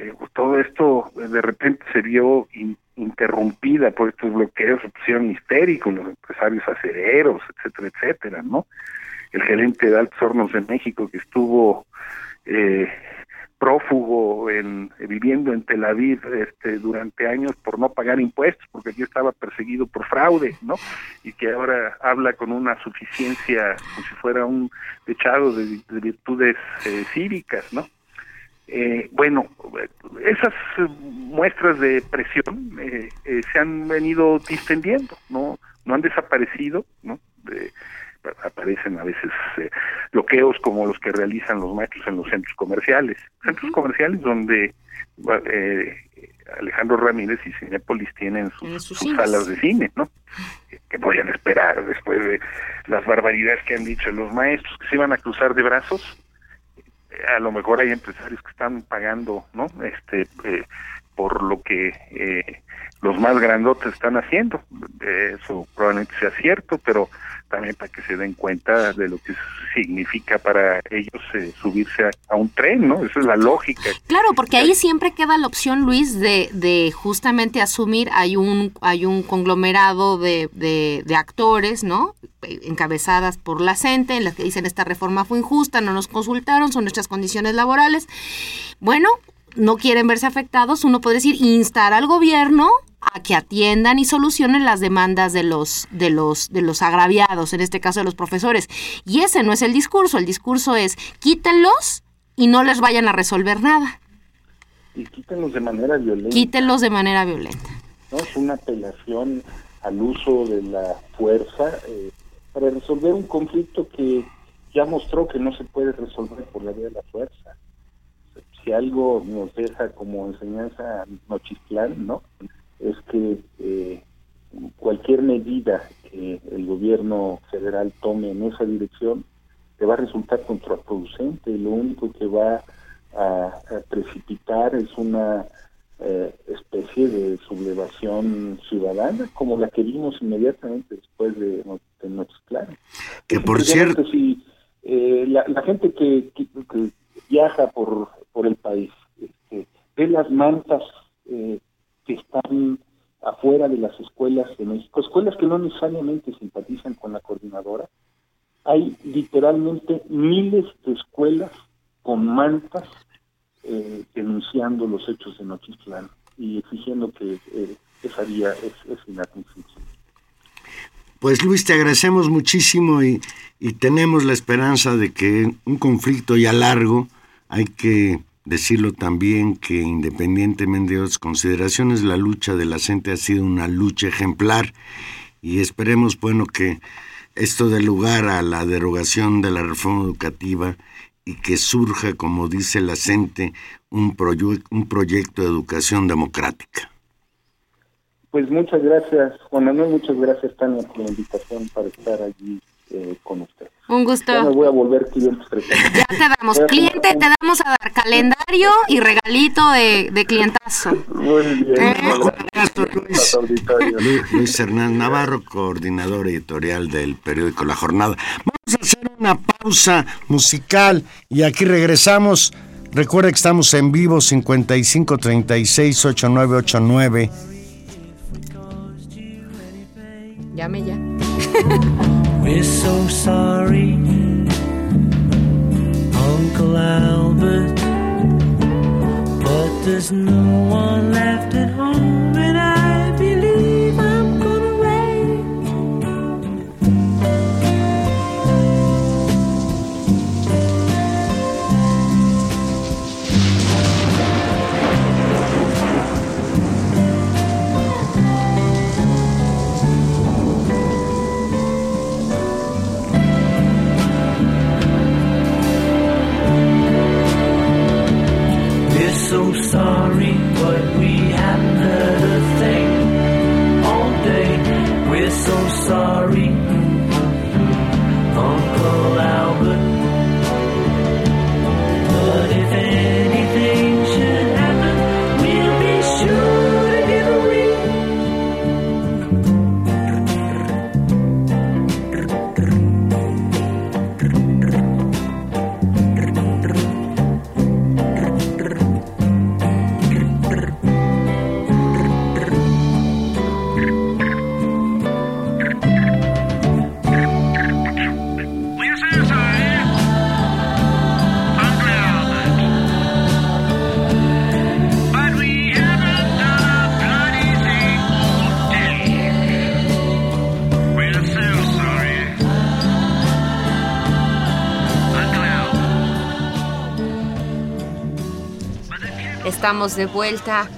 Eh, pues, todo esto eh, de repente se vio interrumpida por estos bloqueos, se pusieron histéricos los empresarios acereros, etcétera, etcétera, ¿no? El gerente de Altos Hornos de México que estuvo eh, prófugo en viviendo en Tel Aviv este, durante años por no pagar impuestos porque aquí estaba perseguido por fraude no y que ahora habla con una suficiencia como si fuera un dechado de, virtudes cívicas no eh, bueno, esas muestras de presión eh, eh, se han venido distendiendo, no, no han desaparecido, ¿no? aparecen a veces bloqueos como los que realizan los maestros en los centros comerciales, centros comerciales donde Alejandro Ramírez y Cinepolis tienen sus, salas de cine, ¿no? Que podían esperar después de las barbaridades que han dicho los maestros que se iban a cruzar de brazos a lo mejor hay empresarios que están pagando, ¿no? Este, eh, por lo que eh, los más grandotes están haciendo. Eso probablemente sea cierto, pero también para que se den cuenta de lo que significa para ellos eh, subirse a, un tren, ¿no? Esa es la lógica. Claro, porque ahí siempre queda la opción, Luis, de, de justamente asumir, hay un, hay un conglomerado de, de, de actores, ¿no? encabezadas por la CENTE, en las que dicen esta reforma fue injusta, no nos consultaron, son nuestras condiciones laborales. Bueno, no quieren verse afectados, uno puede decir instar al gobierno a que atiendan y solucionen las demandas de los de los de los agraviados, en este caso de los profesores. Y ese no es el discurso, el discurso es quítenlos y no les vayan a resolver nada. Y quítenlos de manera violenta. Quítenlos de manera violenta. No es una apelación al uso de la fuerza eh, para resolver un conflicto que ya mostró que no se puede resolver por la vía de la fuerza si algo nos deja como enseñanza Nochistlán, ¿no? Es que eh, cualquier medida que el gobierno federal tome en esa dirección te va a resultar contraproducente. Lo único que va a, precipitar es una eh, especie de sublevación ciudadana, como la que vimos inmediatamente después de, de Que por cierto... Si, eh, la, gente que, viaja por, por el país este, ve las mantas eh, que están afuera de las escuelas de México, escuelas que no necesariamente simpatizan con la coordinadora, hay literalmente miles de escuelas con mantas eh, denunciando los hechos de Nochistlán y exigiendo que eh, esa vía es, es. Pues Luis, te agradecemos muchísimo y tenemos la esperanza de que un conflicto ya largo, hay que decirlo también que independientemente de otras consideraciones, la lucha de la gente ha sido una lucha ejemplar y esperemos, bueno, que esto dé lugar a la derogación de la reforma educativa y que surja, como dice la gente, un, un proyecto de educación democrática. Pues muchas gracias, Juan Manuel, muchas gracias, Tania, por la invitación para estar allí eh, con usted. Un gusto. Ya me voy a volver cliente Ya te damos cliente, te damos a dar calendario y regalito de, de clientazo. Muy bien. ¿Eh? Luis, Luis Hernández Navarro, coordinador editorial del periódico La Jornada. Vamos a hacer una pausa musical y aquí regresamos. Recuerda que estamos en vivo 5536 8989. Llame ya. We're so sorry, Uncle Albert. But there's no one left at home, sorry, Estamos de vuelta.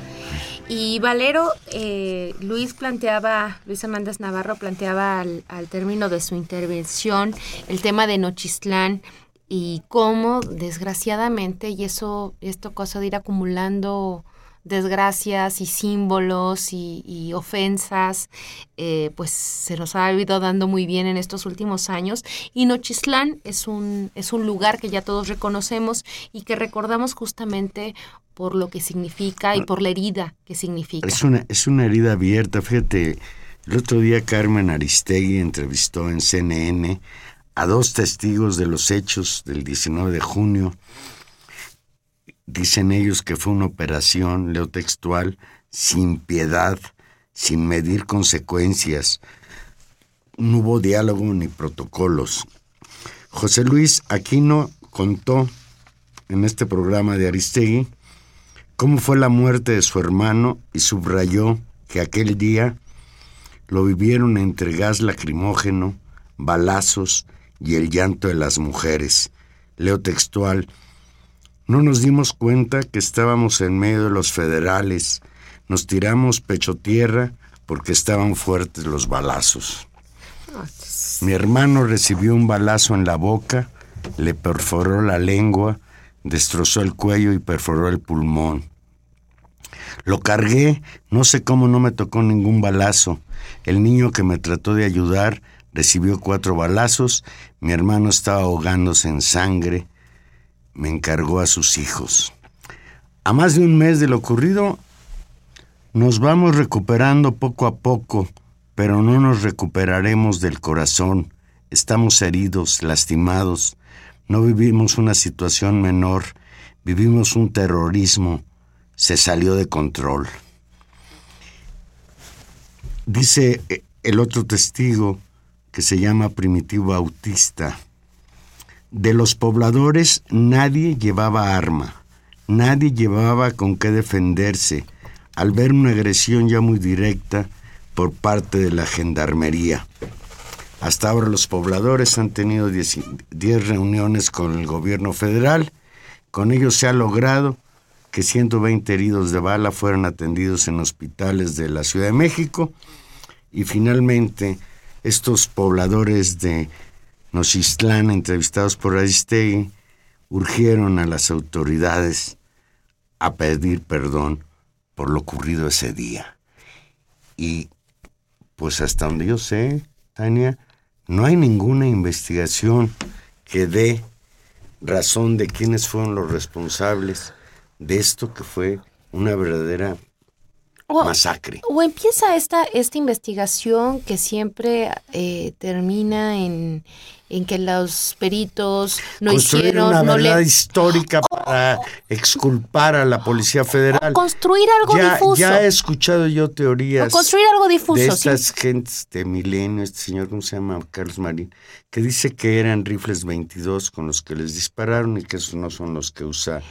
Y Valero, eh, Luis planteaba, Luis Hernández Navarro planteaba al, al término de su intervención el tema de Nochistlán y cómo desgraciadamente, y eso, esto cosa de ir acumulando desgracias y símbolos y, y ofensas, eh, pues se nos ha ido dando muy bien en estos últimos años. Y Nochistlán es un, es un lugar que ya todos reconocemos y que recordamos justamente por lo que significa y por la herida que significa. Es una, es una herida abierta. Fíjate, el otro día Carmen Aristegui entrevistó en CNN a dos testigos de los hechos del 19 de junio. Dicen ellos que fue una operación, leo textual, sin piedad, sin medir consecuencias. No hubo diálogo ni protocolos. José Luis Aquino contó en este programa de Aristegui cómo fue la muerte de su hermano y subrayó que aquel día lo vivieron entre gas lacrimógeno, balazos y el llanto de las mujeres. Leo textual, no nos dimos cuenta que estábamos en medio de los federales, nos tiramos pecho tierra porque estaban fuertes los balazos. Mi hermano recibió un balazo en la boca, le perforó la lengua, destrozó el cuello y perforó el pulmón. Lo cargué, no sé cómo no me tocó ningún balazo. El niño que me trató de ayudar recibió cuatro balazos, mi hermano estaba ahogándose en sangre, me encargó a sus hijos. A más de un mes de lo ocurrido, Nos vamos recuperando poco a poco, pero no nos recuperaremos del corazón. Estamos heridos, lastimados. No vivimos una situación menor, vivimos un terrorismo. Se salió de control. Dice eh, el otro testigo, que se llama Primitivo Autista, de los pobladores nadie llevaba arma, nadie llevaba con qué defenderse al ver una agresión ya muy directa por parte de la gendarmería. Hasta ahora los pobladores han tenido 10 10 reuniones con el gobierno federal. Con ello se ha logrado que 120 heridos de bala fueran atendidos en hospitales de la Ciudad de México y finalmente estos pobladores de Nochistlán, entrevistados por Aristegui, urgieron a las autoridades a pedir perdón por lo ocurrido ese día. Y pues hasta donde yo sé, Tania, no hay ninguna investigación que dé razón de quiénes fueron los responsables de esto que fue una verdadera O- masacre. O empieza esta, esta investigación que siempre eh, termina en, en que los peritos no Construir hicieron, una no verdad le... histórica para exculpar a la Policía Federal. construir algo ya, difuso. ya he escuchado yo O teorías construir algo difuso. de sí. estas gentes de Milenio, este señor, ¿cómo se llama? Carlos Marín, que dice que eran rifles 22 con los que les dispararon y que esos no son los que usa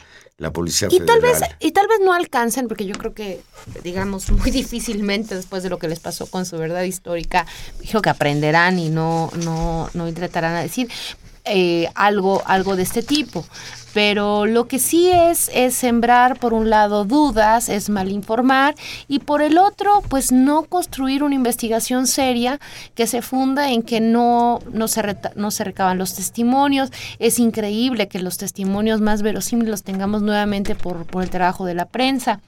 la Policía Y tal vez, y tal vez no alcancen, porque yo creo que, digamos, muy difícilmente después de lo que les pasó con su verdad histórica, creo que aprenderán y no, no, no intentarán a decir eh, algo, algo de este tipo. Pero lo que sí es, es sembrar, por un lado, dudas, es malinformar, y por el otro, pues no construir una investigación seria que se funda en que no, no, se, no se recaban los testimonios. Es increíble que los testimonios más verosímiles los tengamos nuevamente por, por el trabajo de la prensa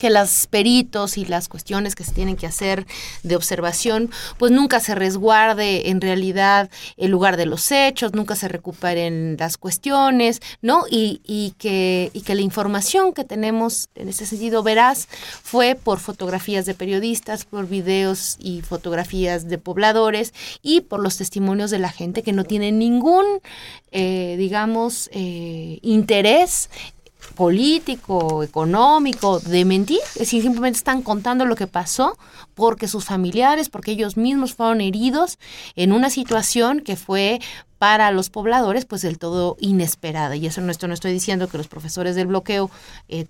que las peritos y las cuestiones que se tienen que hacer de observación, pues nunca se resguarde en realidad el lugar de los hechos, nunca se recuperen las cuestiones, ¿no? Y, y que, y que la información que tenemos en ese sentido veraz fue por fotografías de periodistas, por videos y fotografías de pobladores y por los testimonios de la gente que no tiene ningún, eh, digamos, eh, interés político, económico, de mentir. Es decir, simplemente están contando lo que pasó porque sus familiares, porque ellos mismos fueron heridos en una situación que fue para los pobladores pues del todo inesperada. Y eso no, esto no estoy diciendo que los profesores del bloqueo eh,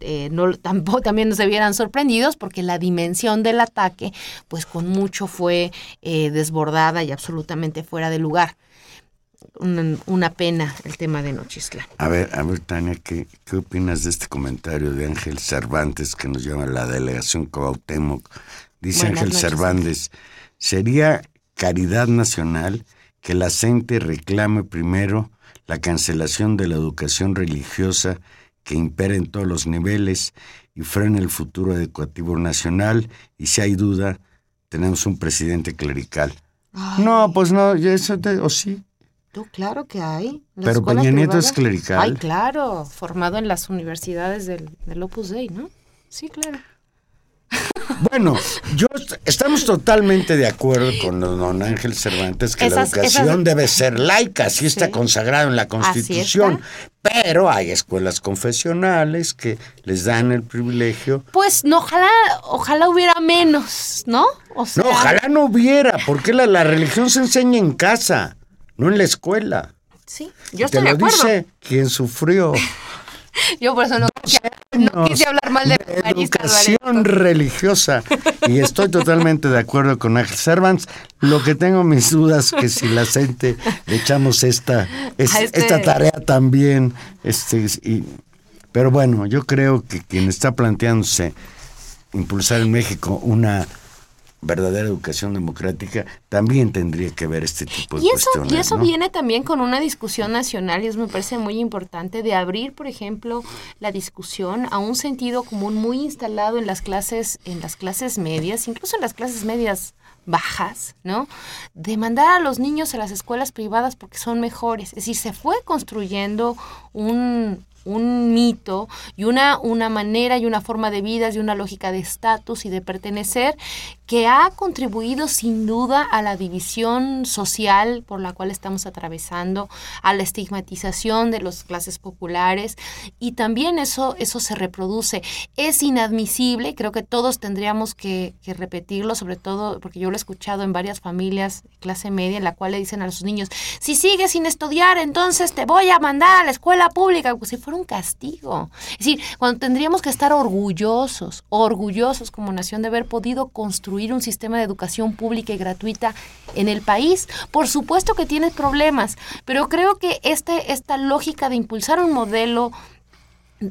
eh, tampoco, también no se vieran sorprendidos porque la dimensión del ataque pues con mucho fue eh, desbordada y absolutamente fuera de lugar. Una, una pena el tema de Nochistlán. A ver, a ver, Tania, ¿qué, ¿qué opinas de este comentario de Ángel Cervantes que nos llama la delegación Cuauhtémoc? Dice Buenas Ángel noches, Cervantes, sería caridad nacional que la gente reclame primero la cancelación de la educación religiosa que impera en todos los niveles y frene el futuro educativo nacional y si hay duda, tenemos un presidente clerical. No, pues no, eso te- o sí. Claro que hay. La Pero Peña Nieto es clerical. Ay, claro, formado en las universidades del, del Opus Dei, ¿no? Sí, claro. Bueno, yo est- estamos totalmente de acuerdo con don Ángel Cervantes que Esas- la educación esas- debe ser laica, así está Sí. consagrado en la Constitución. Pero hay escuelas confesionales que les dan el privilegio. Pues no, ojalá, ojalá hubiera menos, ¿no? O sea, No, ojalá no hubiera, porque la, la religión se enseña en casa, no en la escuela. Sí, yo Te estoy de lo acuerdo. dice quien sufrió. Yo por eso no, quise, no quise hablar mal de de educación religiosa. Y estoy totalmente de acuerdo con Ángel Cervantes. Lo que tengo mis dudas que si la gente le echamos esta, es- este- esta tarea también. Este, y- pero bueno, yo creo que quien está planteándose impulsar en México una verdadera educación democrática también tendría que ver este tipo de Y eso, cuestiones. y eso ¿no? viene también con una discusión nacional y eso me parece muy importante de abrir, por ejemplo, la discusión a un sentido común muy instalado en las clases, en las clases medias, incluso en las clases medias bajas, ¿no? De mandar a los niños a las escuelas privadas porque son mejores. Es decir, se fue construyendo un un mito y una, una manera y una forma de vida y una lógica de estatus y de pertenecer que ha contribuido sin duda a la división social por la cual estamos atravesando, a la estigmatización de las clases populares y también eso, eso se reproduce. Es inadmisible, creo que todos tendríamos que, repetirlo, sobre todo porque yo lo he escuchado en varias familias de clase media en la cual le dicen a sus niños, si sigues sin estudiar, entonces te voy a mandar a la escuela pública, como si fuera un castigo. Es decir, cuando tendríamos que estar orgullosos, orgullosos como nación de haber podido construir un sistema de educación pública y gratuita en el país. Por supuesto que tiene problemas, pero creo que este, esta lógica de impulsar un modelo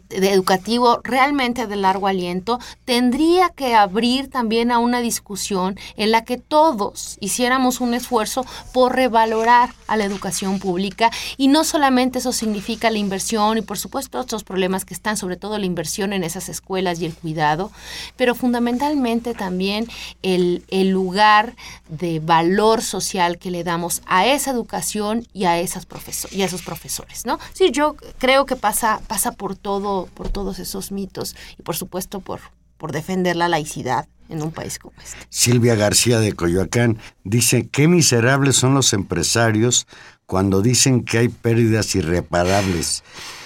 de educativo realmente de largo aliento tendría que abrir también a una discusión en la que todos hiciéramos un esfuerzo por revalorar a la educación pública. Y no solamente eso significa la inversión y por supuesto otros problemas que están sobre todo la inversión en esas escuelas y el cuidado pero fundamentalmente también el, el lugar de valor social que le damos a esa educación y a esas y a esos profesores no sí yo creo que pasa pasa por todo por todos esos mitos y por supuesto por, por defender la laicidad en un país como este. Silvia García de Coyoacán dice, qué miserables son los empresarios cuando dicen que hay pérdidas irreparables.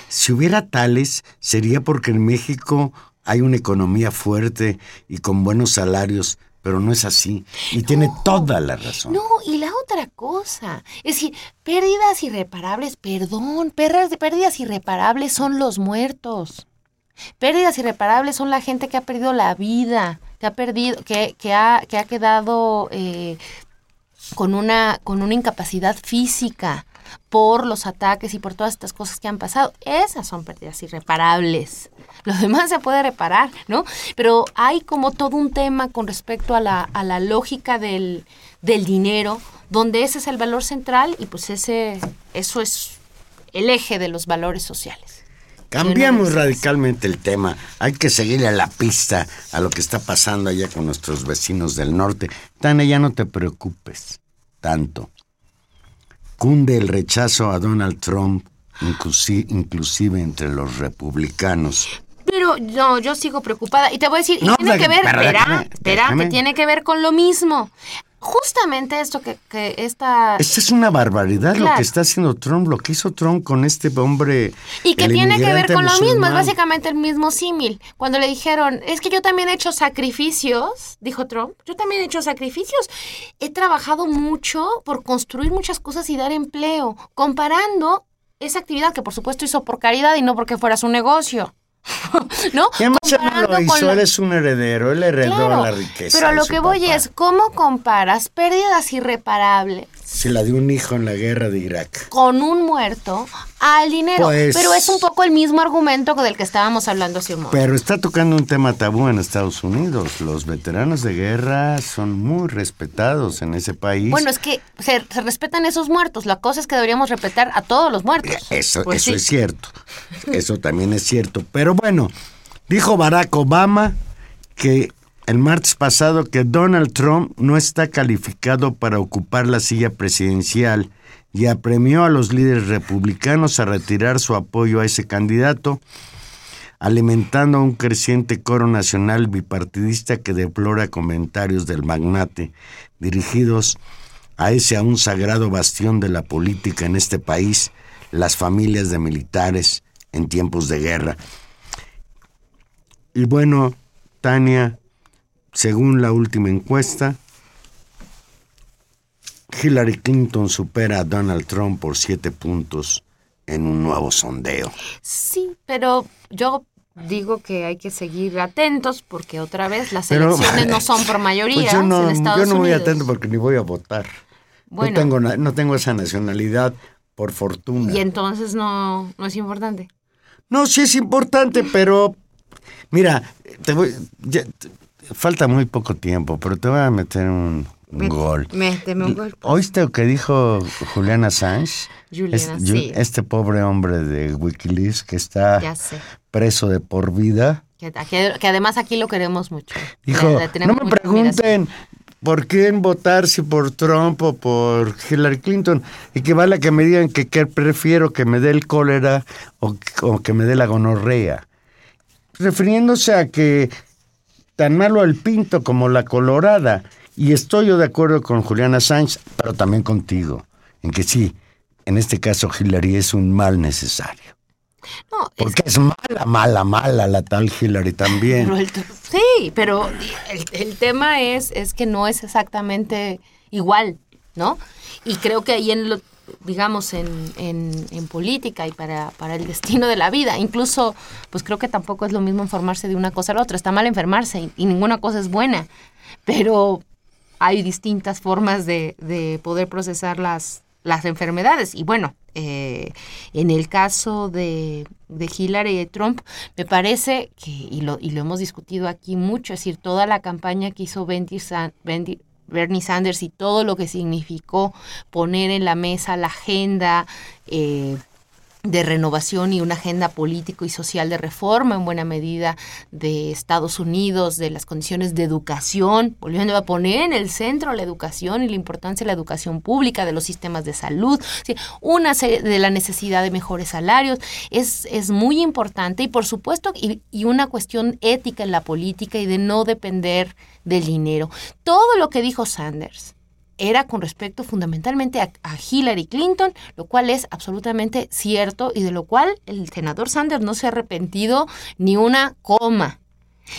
Si hubiera tales, sería porque en México hay una economía fuerte y con buenos salarios, pero no es así. Y tiene toda la razón. No, y la otra cosa, es decir, pérdidas irreparables, perdón, pérdidas, pérdidas irreparables son los muertos. Pérdidas irreparables son la gente que ha perdido la vida, que ha perdido, que, que ha, que ha quedado eh, con, una, con una incapacidad física por los ataques y por todas estas cosas que han pasado. Esas son pérdidas irreparables. Lo demás se puede reparar, ¿no? Pero hay como todo un tema con respecto a la, a la lógica del, del dinero, donde ese es el valor central y pues ese, eso es el eje de los valores sociales. Cambiamos radicalmente el tema. Hay que seguirle a la pista a lo que está pasando allá con nuestros vecinos del norte. Tania, ya no te preocupes tanto. Cunde el rechazo a Donald Trump, inclusi- inclusive entre los republicanos. Pero no, yo sigo preocupada. Y te voy a decir, y No, tiene que ver, verá, verá, que tiene que ver con lo mismo. Justamente esto que, que esta... Esta es una barbaridad lo que está haciendo Trump, lo que hizo Trump con este hombre. Y que tiene que ver con lo mismo, es básicamente el mismo símil. Cuando le dijeron, es que yo también he hecho sacrificios, dijo Trump, yo también he hecho sacrificios. He trabajado mucho por construir muchas cosas y dar empleo, comparando esa actividad que por supuesto hizo por caridad y no porque fuera su negocio. ¿No? Y además él no Comparando lo hizo, él es un heredero, él heredó Claro, la riqueza. Pero lo que voy papá. es, ¿cómo comparas pérdidas irreparables Se la dio un hijo en la guerra de Irak. con un muerto al dinero? Pues- Pero es un poco el mismo argumento del que estábamos hablando hace un momento. Pero está tocando un tema tabú en Estados Unidos. Los veteranos de guerra son muy respetados en ese país. Bueno, es que se, se respetan esos muertos. La cosa es que deberíamos respetar a todos los muertos. Eso, Pues eso sí. es cierto. Eso también es cierto. Pero bueno, dijo Barack Obama que el martes pasado que Donald Trump no está calificado para ocupar la silla presidencial y apremió a los líderes republicanos a retirar su apoyo a ese candidato, alimentando un creciente coro nacional bipartidista que deplora comentarios del magnate dirigidos a ese aún sagrado bastión de la política en este país, las familias de militares en tiempos de guerra. Y bueno, Tania, según la última encuesta, Hillary Clinton supera a Donald Trump por siete puntos en un nuevo sondeo. Sí, pero yo digo que hay que seguir atentos porque otra vez las Pero- elecciones no son por mayoría Pues yo no, en Estados yo no voy Unidos. atento porque ni voy a votar. Bueno. No, tengo, na- no tengo esa nacionalidad, por fortuna. Y entonces no, no es importante. No, sí es importante, pero mira, te voy, ya- falta muy poco tiempo, pero te voy a meter un, un gol. méteme un gol. ¿Oíste lo que dijo Julian Assange? Julian, Es- sí. Este pobre hombre de Wikileaks que está preso de por vida. Que, que- que además aquí lo queremos mucho. Dijo, Le- le tenemos no me mucha admiración". pregunten por quién votar, si por Trump o por Hillary Clinton, y que vale que me digan que, que prefiero que me dé el cólera o, o que me dé la gonorrea. Refiriéndose a que tan malo el pinto como la colorada. Y estoy yo de acuerdo con Juliana Sánchez, pero también contigo, en que sí, en este caso Hillary es un mal necesario. No, es Porque es mala, mala, mala la tal Hillary también. Pero el- sí, pero el, el tema es, es que no es exactamente igual, ¿no? Y creo que ahí en lo, digamos, en, en, política y para, para el destino de la vida, incluso, pues creo que tampoco es lo mismo enfermarse de una cosa a la otra. Está mal enfermarse y, ninguna cosa es buena, pero hay distintas formas de, de poder procesar las, las enfermedades. Y bueno, eh, en el caso de, de Hillary y de Trump, me parece que, y lo, y lo hemos discutido aquí mucho, es decir, toda la campaña que hizo Bernie, San- Bernie Sanders y todo lo que significó poner en la mesa la agenda eh, de renovación y una agenda político y social de reforma en buena medida de Estados Unidos, de las condiciones de educación, volviendo a poner en el centro la educación y la importancia de la educación pública, de los sistemas de salud, sí, una de la necesidad de mejores salarios, es, es muy importante y por supuesto y, y una cuestión ética en la política y de no depender del dinero. Todo lo que dijo Sanders era con respecto fundamentalmente a, Hillary Clinton, lo cual es absolutamente cierto y de lo cual el senador Sanders no se ha arrepentido ni una coma.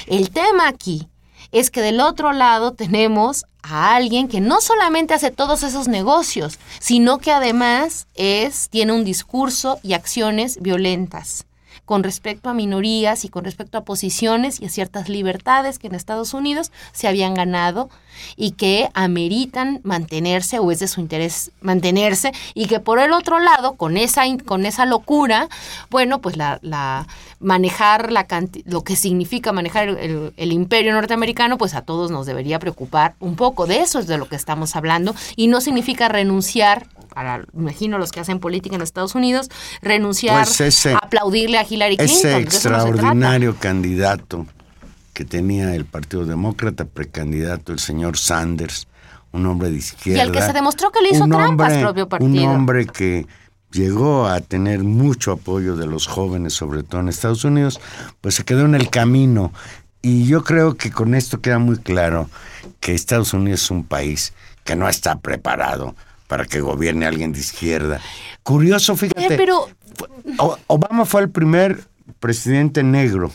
El tema aquí es que del otro lado tenemos a alguien que no solamente hace todos esos negocios, sino que además es tiene un discurso y acciones violentas con respecto a minorías y con respecto a posiciones y a ciertas libertades que en Estados Unidos se habían ganado y que ameritan mantenerse o es de su interés mantenerse y que por el otro lado con esa con esa locura bueno pues la, la manejar la lo que significa manejar el, el- el imperio norteamericano pues a todos nos debería preocupar un poco. De eso es de lo que estamos hablando y no significa renunciar para imagino los que hacen política en Estados Unidos renunciar Pues ese- a aplaudirle a Hillary Clinton Ese no extraordinario candidato que tenía el Partido Demócrata, precandidato, el señor Sanders, un hombre de izquierda. Y al que se demostró que le hizo un trampa a su hombre- propio Un partido. hombre que llegó a tener mucho apoyo de los jóvenes, sobre todo en Estados Unidos, pues se quedó en el camino. Y yo creo que con esto queda muy claro que Estados Unidos es un país que no está preparado para que gobierne alguien de izquierda. Curioso, fíjate. Eh, pero Obama fue el primer presidente negro,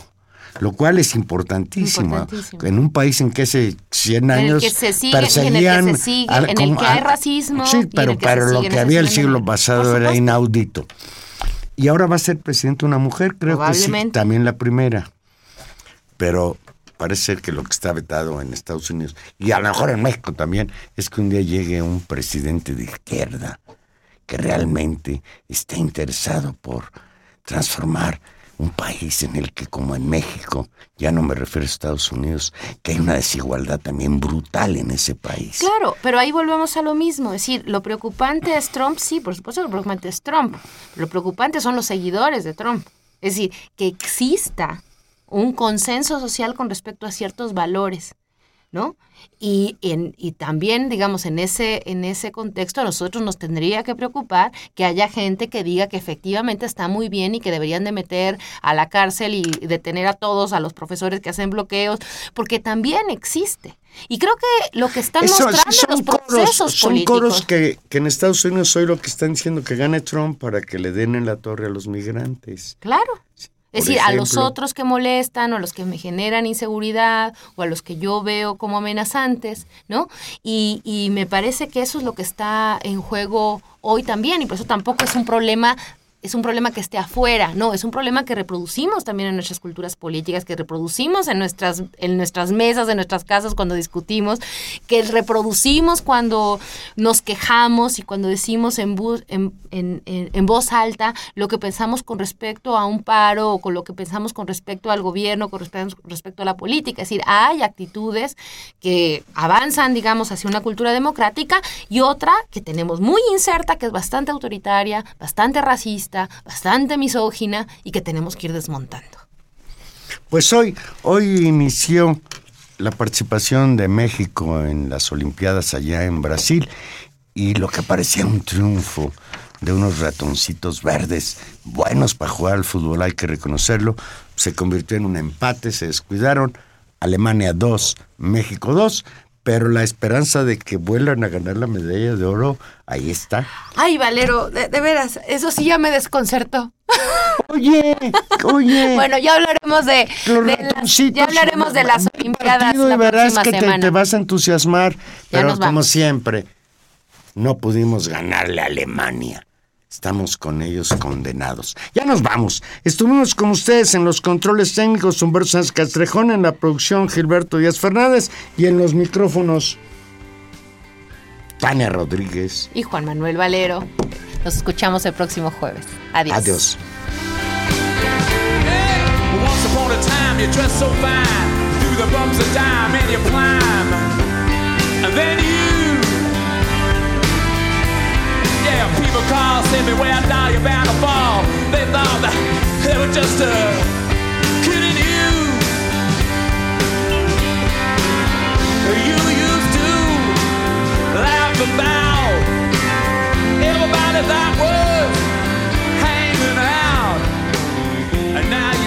lo cual es importantísimo. Importantísimo. En un país en que hace 100 En el años que se sigue- en el que perseguían se sigue- al- en el que hay racismo Sí, pero, pero lo que había el siglo pasado era inaudito. Y ahora va a ser presidente una mujer, creo que sí, también la primera. Pero parece ser que lo que está vetado en Estados Unidos, y a lo mejor en México también, es que un día llegue un presidente de izquierda que realmente está interesado por transformar un país en el que, como en México, ya no me refiero a Estados Unidos, que hay una desigualdad también brutal en ese país. Claro, pero ahí volvemos a lo mismo. Es decir, lo preocupante es Trump, sí, por supuesto lo preocupante es Trump. Lo preocupante son los seguidores de Trump. Es decir, que exista un consenso social con respecto a ciertos valores, ¿no? Y, en, y también, digamos, en ese, en ese contexto a nosotros nos tendría que preocupar que haya gente que diga que efectivamente está muy bien y que deberían de meter a la cárcel y detener a todos, a los profesores que hacen bloqueos, porque también existe. Y creo que lo que están Eso- mostrando son los coros, procesos son políticos. coros que, que en Estados Unidos hoy lo que están diciendo que gane Trump para que le den en la torre a los migrantes. Claro. Es decir, a los otros que molestan o a los que me generan inseguridad o a los que yo veo como amenazantes, ¿no? Y, y me parece que eso es lo que está en juego hoy también y por eso tampoco es un problema es un problema que esté afuera, no, es un problema que reproducimos también en nuestras culturas políticas, que reproducimos en nuestras, en nuestras mesas, en nuestras casas cuando discutimos, que reproducimos cuando nos quejamos y cuando decimos en, en- en- en voz alta lo que pensamos con respecto a un paro o con lo que pensamos con respecto al gobierno, con respecto, respecto a la política. Es decir, hay actitudes que avanzan, digamos, hacia una cultura democrática y otra que tenemos muy inserta, que es bastante autoritaria, bastante racista, bastante misógina y que tenemos que ir desmontando. Pues hoy, hoy inició la participación de México en las Olimpiadas allá en Brasil y lo que parecía un triunfo de unos ratoncitos verdes buenos para jugar al fútbol, hay que reconocerlo, se convirtió en un empate, se descuidaron, Alemania 2, México 2, pero la esperanza de que vuelvan a ganar la medalla de oro, ahí está. Ay, Valero, de, de veras, eso sí ya me desconcertó. Oye, oye. Bueno, ya hablaremos de, de las, ya hablaremos de las Olimpiadas la verás próxima que te, semana. te vas a entusiasmar, pero como siempre, no pudimos ganarle a Alemania. Estamos con ellos condenados. Ya nos vamos. Estuvimos con ustedes en los controles técnicos Humberto Sánchez Castrejón, en la producción Gilberto Díaz Fernández y en los micrófonos Tania Rodríguez. Y Juan Manuel Valero. Nos escuchamos el próximo jueves. Adiós. Adiós. Once see me when I am bound to fall. They thought that they were just a kidding you. You used to laugh about everybody that was hanging out, and now.